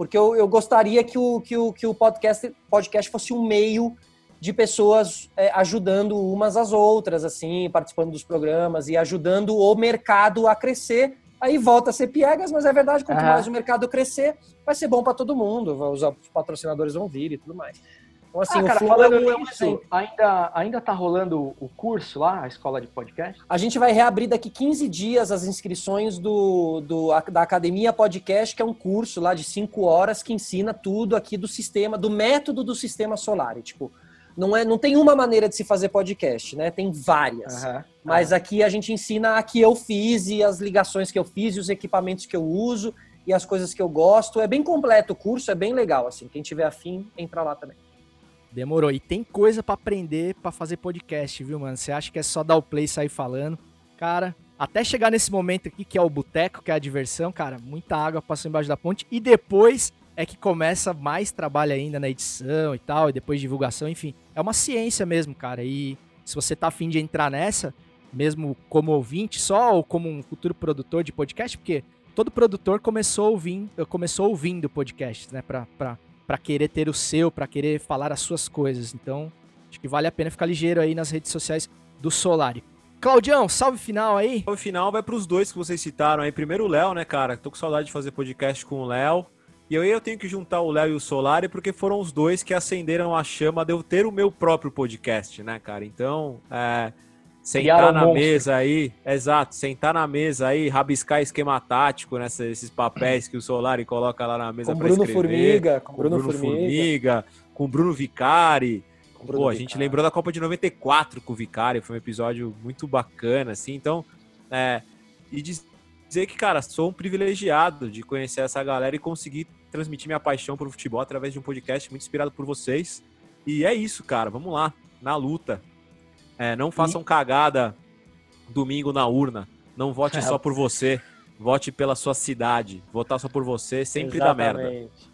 Porque eu, eu gostaria que o, que o, que o podcast, podcast fosse um meio de pessoas é, ajudando umas às outras, assim, participando dos programas e ajudando o mercado a crescer. Aí volta a ser piegas, mas é verdade, quanto mais o mercado crescer, vai ser bom para todo mundo, os patrocinadores vão vir e tudo mais. Então, assim, ah, o cara, falando um, é um exemplo. ainda, ainda tá rolando o curso lá, a escola de podcast? A gente vai reabrir daqui 15 dias as inscrições do, do- da Academia Podcast, que é um curso lá de 5 horas que ensina tudo aqui do sistema, do método do sistema solar. E, tipo, não, é, não tem uma maneira de se fazer podcast, né? Tem várias. Aham. Mas aqui a gente ensina a que eu fiz e as ligações que eu fiz e os equipamentos que eu uso e as coisas que eu gosto. É bem completo o curso, é bem legal, assim. Quem tiver afim, entra lá também. Demorou. E tem coisa pra aprender pra fazer podcast, viu, mano? Você acha que é só dar o play e sair falando? Cara, até chegar nesse momento aqui, que é o boteco, que é a diversão, cara, muita água passou embaixo da ponte. E depois é que começa mais trabalho ainda na edição e tal, e depois divulgação, enfim. É uma ciência mesmo, cara. E se você tá afim de entrar nessa, mesmo como ouvinte só, ou como um futuro produtor de podcast, porque todo produtor começou ouvindo, começou ouvindo podcasts, né? Pra, pra querer ter o seu, pra querer falar as suas coisas. Então, acho que vale a pena ficar ligeiro aí nas redes sociais do Solari. Claudião, salve final aí. O final vai pros dois que vocês citaram aí. Primeiro o Léo, né, cara? Tô com saudade de fazer podcast com o Léo. E aí eu tenho que juntar o Léo e o Solari porque foram os dois que acenderam a chama de eu ter o meu próprio podcast, né, cara? Então, é, sentar na monstro. mesa aí, exato, sentar na mesa aí, rabiscar esquema tático nesses papéis que o Solari coloca lá na mesa Com Bruno escrever. Formiga, com com Bruno Bruno Formiga. Formiga, com Bruno Vicari. Bruno Pô, a gente Vicari. lembrou da Copa de 94 com o Vicari, foi um episódio muito bacana, assim. Então, é, e diz- dizer que, cara, sou um privilegiado de conhecer essa galera e conseguir transmitir minha paixão por futebol através de um podcast muito inspirado por vocês. E é isso, cara, vamos lá, na luta. É, não façam cagada domingo na urna. Não vote só por você, vote pela sua cidade. Votar só por você sempre dá merda. Exatamente.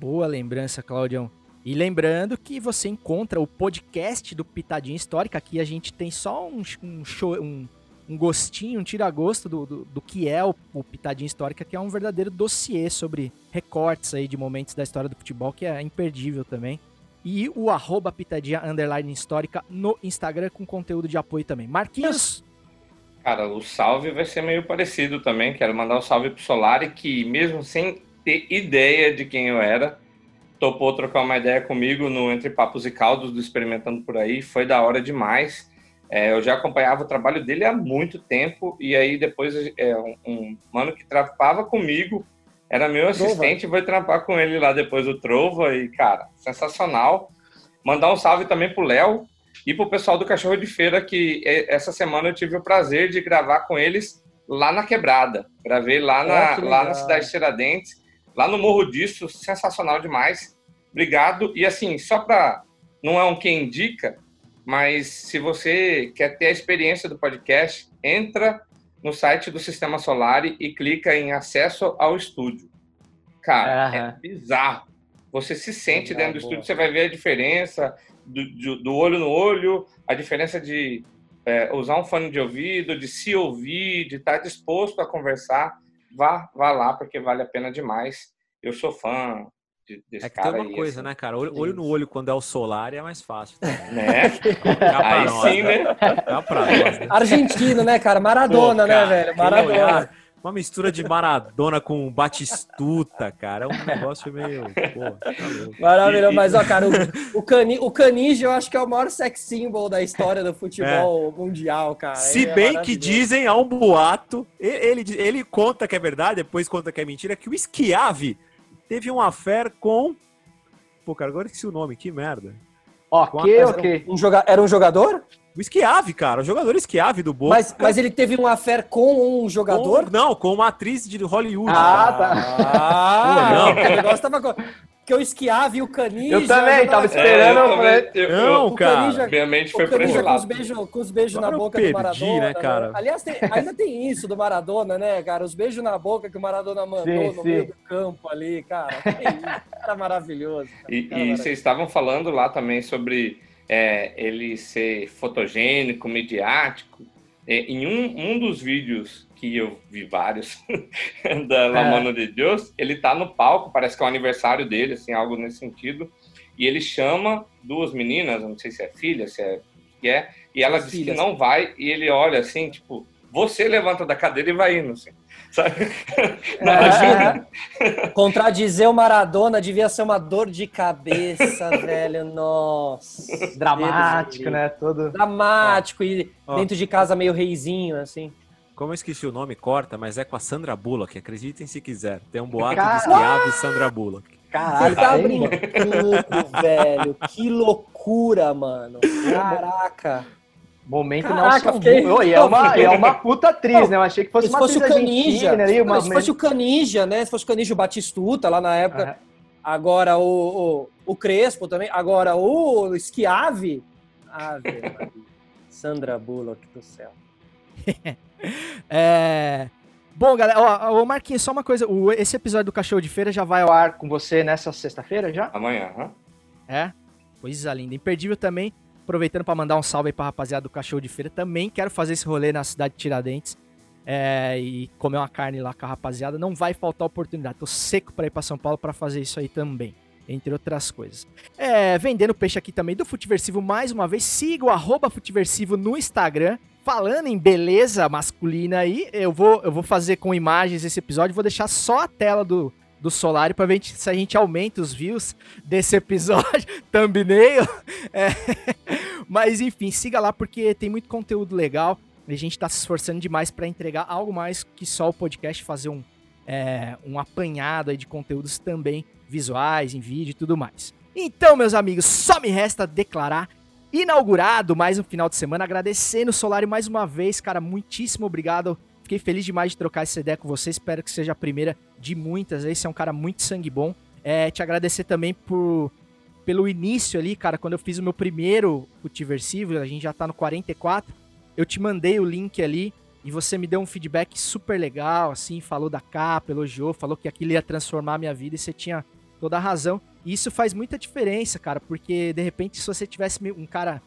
Boa lembrança, Claudião. E lembrando que você encontra o podcast do Pitadinha Histórica. Aqui a gente tem só um, um show, um, um gostinho, um tira-gosto do, do, do que é o, o Pitadinha Histórica, que é um verdadeiro dossiê sobre recortes aí de momentos da história do futebol, que é imperdível também. E o arroba Pitadinha Underline Histórica no Instagram com conteúdo de apoio também. Marquinhos, Cara, o salve vai ser meio parecido também. Quero mandar um salve pro Solari, que mesmo sem ter ideia de quem eu era, topou trocar uma ideia comigo no Entre Papos e Caldos do Experimentando por Aí. Foi da hora demais. É, eu já acompanhava o trabalho dele há muito tempo, e aí depois é, um, um mano que trampava comigo, era meu assistente, foi trampar com ele lá depois do Trova, e cara, sensacional. Mandar um salve também pro Léo, e para o pessoal do Cachorro de Feira, que essa semana eu tive o prazer de gravar com eles lá na Quebrada. Gravei lá na, Oh, lá na cidade de Tiradentes, lá no Morro disso, sensacional demais. Obrigado. E assim, só para. Não é um quem indica, mas se você quer ter a experiência do podcast, entra no site do Sistema Solar e clica em acesso ao estúdio. Cara, Aham. é bizarro. Você se sente Legal, dentro do boa. estúdio, você vai ver a diferença do, do- do olho no olho, a diferença de é, usar um fone de ouvido, de se ouvir, de estar disposto a conversar. Vá, vá lá, porque vale a pena demais. Eu sou fã É que cara tem uma aí, coisa, assim. né, cara? Olho, olho no olho quando é o solar é mais fácil. Né? Pra Aí nós, sim, né? Pra nós, né? Argentino, né, cara? Maradona, Pô, cara, né, velho? Maradona. olhar, Uma mistura de Maradona com Batistuta, cara. É um negócio meio. Pô, tá. Maravilhoso, mas ó, cara, o, o, cani, o Canige eu acho que é o maior sex symbol da história do futebol mundial, cara. Se Ele é bem que dizem, há um boato, e- ele, ele conta que é verdade, depois conta que é mentira, que o Schiavi teve um affair com. Pô, cara, agora eu esqueci o nome, que merda. Ok, ok. Um joga... Era um jogador? O Schiavi, cara, o jogador Schiavi do Boca. Mas, mas ele teve um affair com um jogador? Com- não, com uma atriz de Hollywood. Ah, cara. tá. Ah, Pô, não. o negócio tava. Porque o Schiavi e o Canige. Eu também, tava É, esperando. eu eu também- eu- Não, eu- cara. Canija- Minha mente O foi Canija com os beijos, com os beijos na eu boca perdi, do Maradona. né, cara? Aliás, tem- ainda tem isso do Maradona, né, cara? Os beijos na boca que o Maradona mandou Sim, no sim. meio do campo ali, cara. Que isso, cara maravilhoso. cara. E, Cara e maravilhoso. vocês estavam falando lá também sobre é, ele ser fotogênico, midiático. É, em um, um dos vídeos que eu vi vários da La É. Mano de Deus, ele tá no palco, parece que é o aniversário dele, assim, algo nesse sentido. E ele chama duas meninas, não sei se é filha, se é que é, e ela diz que não vai, e ele olha assim, tipo, você levanta da cadeira e vai indo, assim, sabe? Não ajuda. Contradizer o Maradona devia ser uma dor de cabeça, velho. Nossa. Dramático, Deus né? Todo. Dramático e Ó. dentro de casa meio reizinho, assim. Como eu esqueci o nome, corta, mas é com a Sandra Bullock, acreditem se quiser. Tem um boato de Schiavi e Sandra Bullock. Você Caralho, tá brincando, velho. Que loucura, mano. Caraca. Momento Caraca, Nelson fiquei-. E é uma, é uma puta atriz, né? Eu achei que fosse Se uma fosse o atriz Canija, argentina ali, uma... se fosse o Canija, né? Se fosse o Canija o Batistuta lá na época. Aham. Agora o, o, o Crespo também. Agora o Schiavi. Ave. Sandra Bullock do céu. É. Bom, galera, ó, ô Marquinhos, só uma coisa. o- esse episódio do Cachorro de Feira já vai ao ar. com você nessa sexta-feira já? Amanhã, hã? É? Coisa linda. Imperdível também. Aproveitando pra mandar um salve aí pra rapaziada do Cachorro de Feira. Também quero fazer esse rolê na cidade de Tiradentes. é, e comer uma carne lá com a rapaziada. Não vai faltar oportunidade. Tô seco pra ir pra São Paulo pra fazer isso aí também. Entre outras coisas. É, vendendo peixe aqui também do Futiversivo mais uma vez. Siga o arroba Futiversivo no Instagram. Falando em beleza masculina aí, eu vou, eu vou fazer com imagens esse episódio. Vou deixar só a tela do, do Solari pra ver se a gente aumenta os views desse episódio. Thumbnail. É, Mas enfim, siga lá porque tem muito conteúdo legal. A gente tá se esforçando demais pra entregar algo mais que só o podcast, fazer um, é, um apanhado de conteúdos também visuais, em vídeo e tudo mais. Então, meus amigos, só me resta declarar inaugurado mais um final de semana, agradecendo o Solari mais uma vez, cara, muitíssimo obrigado. Fiquei feliz demais de trocar essa ideia com você, espero que seja a primeira de muitas. Esse é um cara muito sangue bom. É, te agradecer também por pelo início ali, cara, quando eu fiz o meu primeiro Futiversivo, a gente já tá no 44, eu te mandei o link ali e você me deu um feedback super legal, assim, falou da capa, elogiou, falou que aquilo ia transformar a minha vida e você tinha toda a razão. Isso faz muita diferença, cara, porque de repente se você tivesse um cara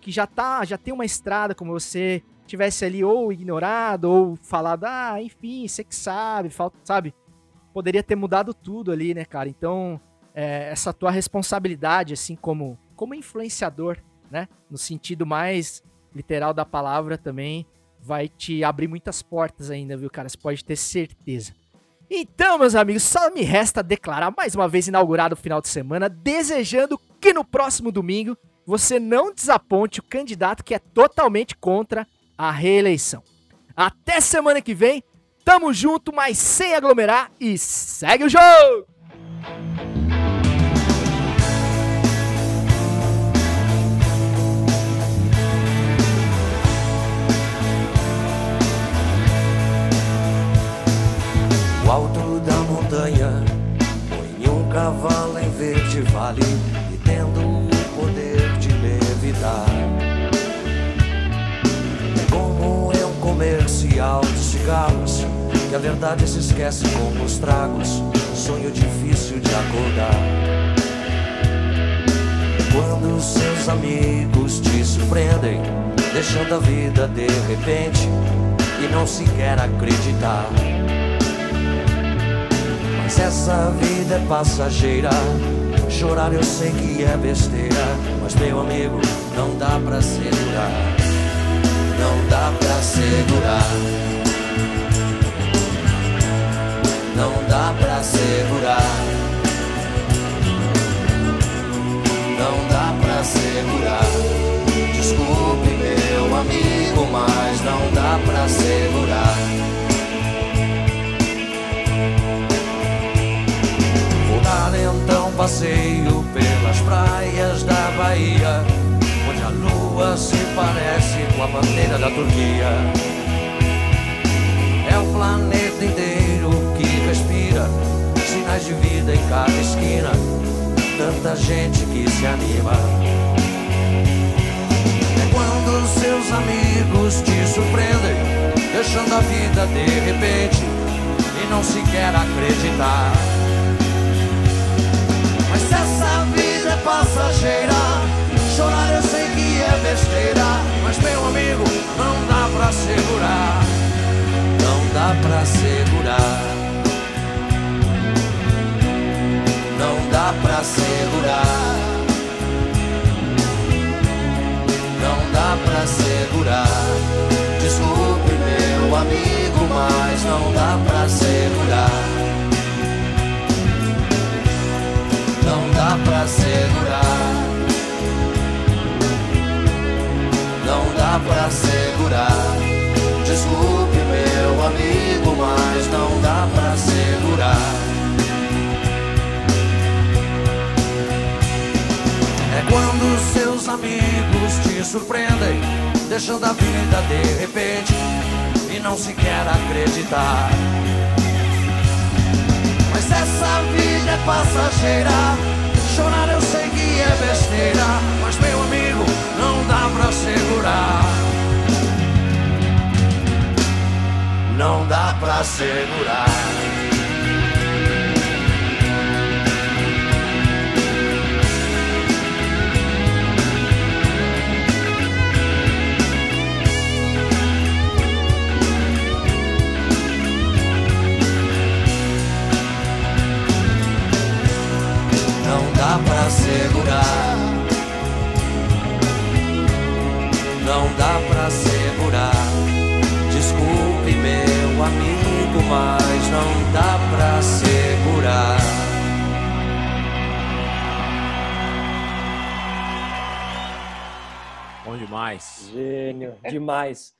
que já tá, já tem uma estrada como você, tivesse ali ou ignorado ou falado, ah, enfim, você que sabe, falta, sabe? Poderia ter mudado tudo ali, né, cara? Então, é, essa tua responsabilidade, assim, como, como influenciador, né? No sentido mais literal da palavra também, vai te abrir muitas portas ainda, viu, cara? Você pode ter certeza. Então, meus amigos, só me resta declarar mais uma vez inaugurado o final de semana, desejando que no próximo domingo você não desaponte o candidato que é totalmente contra a reeleição. Até semana que vem, tamo junto, mas sem aglomerar e segue o jogo! Cavalo em verde vale e tendo o poder de levitar. É como em um comercial de cigarros que a verdade se esquece com os tragos, sonho difícil de acordar. Quando seus amigos te surpreendem, deixando a vida de repente e não se quer acreditar. Mas essa vida é passageira. Chorar eu sei que é besteira, mas meu amigo, não dá pra segurar. Não dá pra segurar. Não dá pra segurar. Não dá pra segurar. Desculpe, meu amigo, mas não dá pra segurar. Dar então um passeio pelas praias da Bahia, onde a lua se parece com a bandeira da Turquia. É o planeta inteiro que respira sinais de vida em cada esquina. Tanta gente que se anima. É quando seus amigos te surpreendem, deixando a vida de repente e não se quer acreditar. Mas essa vida é passageira. Chorar eu sei que é besteira. Mas meu amigo, não dá pra segurar. Não dá pra segurar. Não dá pra segurar. Não dá pra segurar. Desculpe, meu amigo, mas não dá pra segurar. Não dá pra segurar. Não dá pra segurar. Desculpe, meu amigo, mas não dá pra segurar. É quando seus amigos te surpreendem, deixando a vida de repente e não se quer acreditar. Vida é passageira. Chorar eu sei que é besteira, mas meu amigo, não dá pra segurar. Não dá pra segurar. Dá pra segurar. Não dá pra segurar. Desculpe, meu amigo, mas não dá pra segurar. Bom demais. Gênio, demais.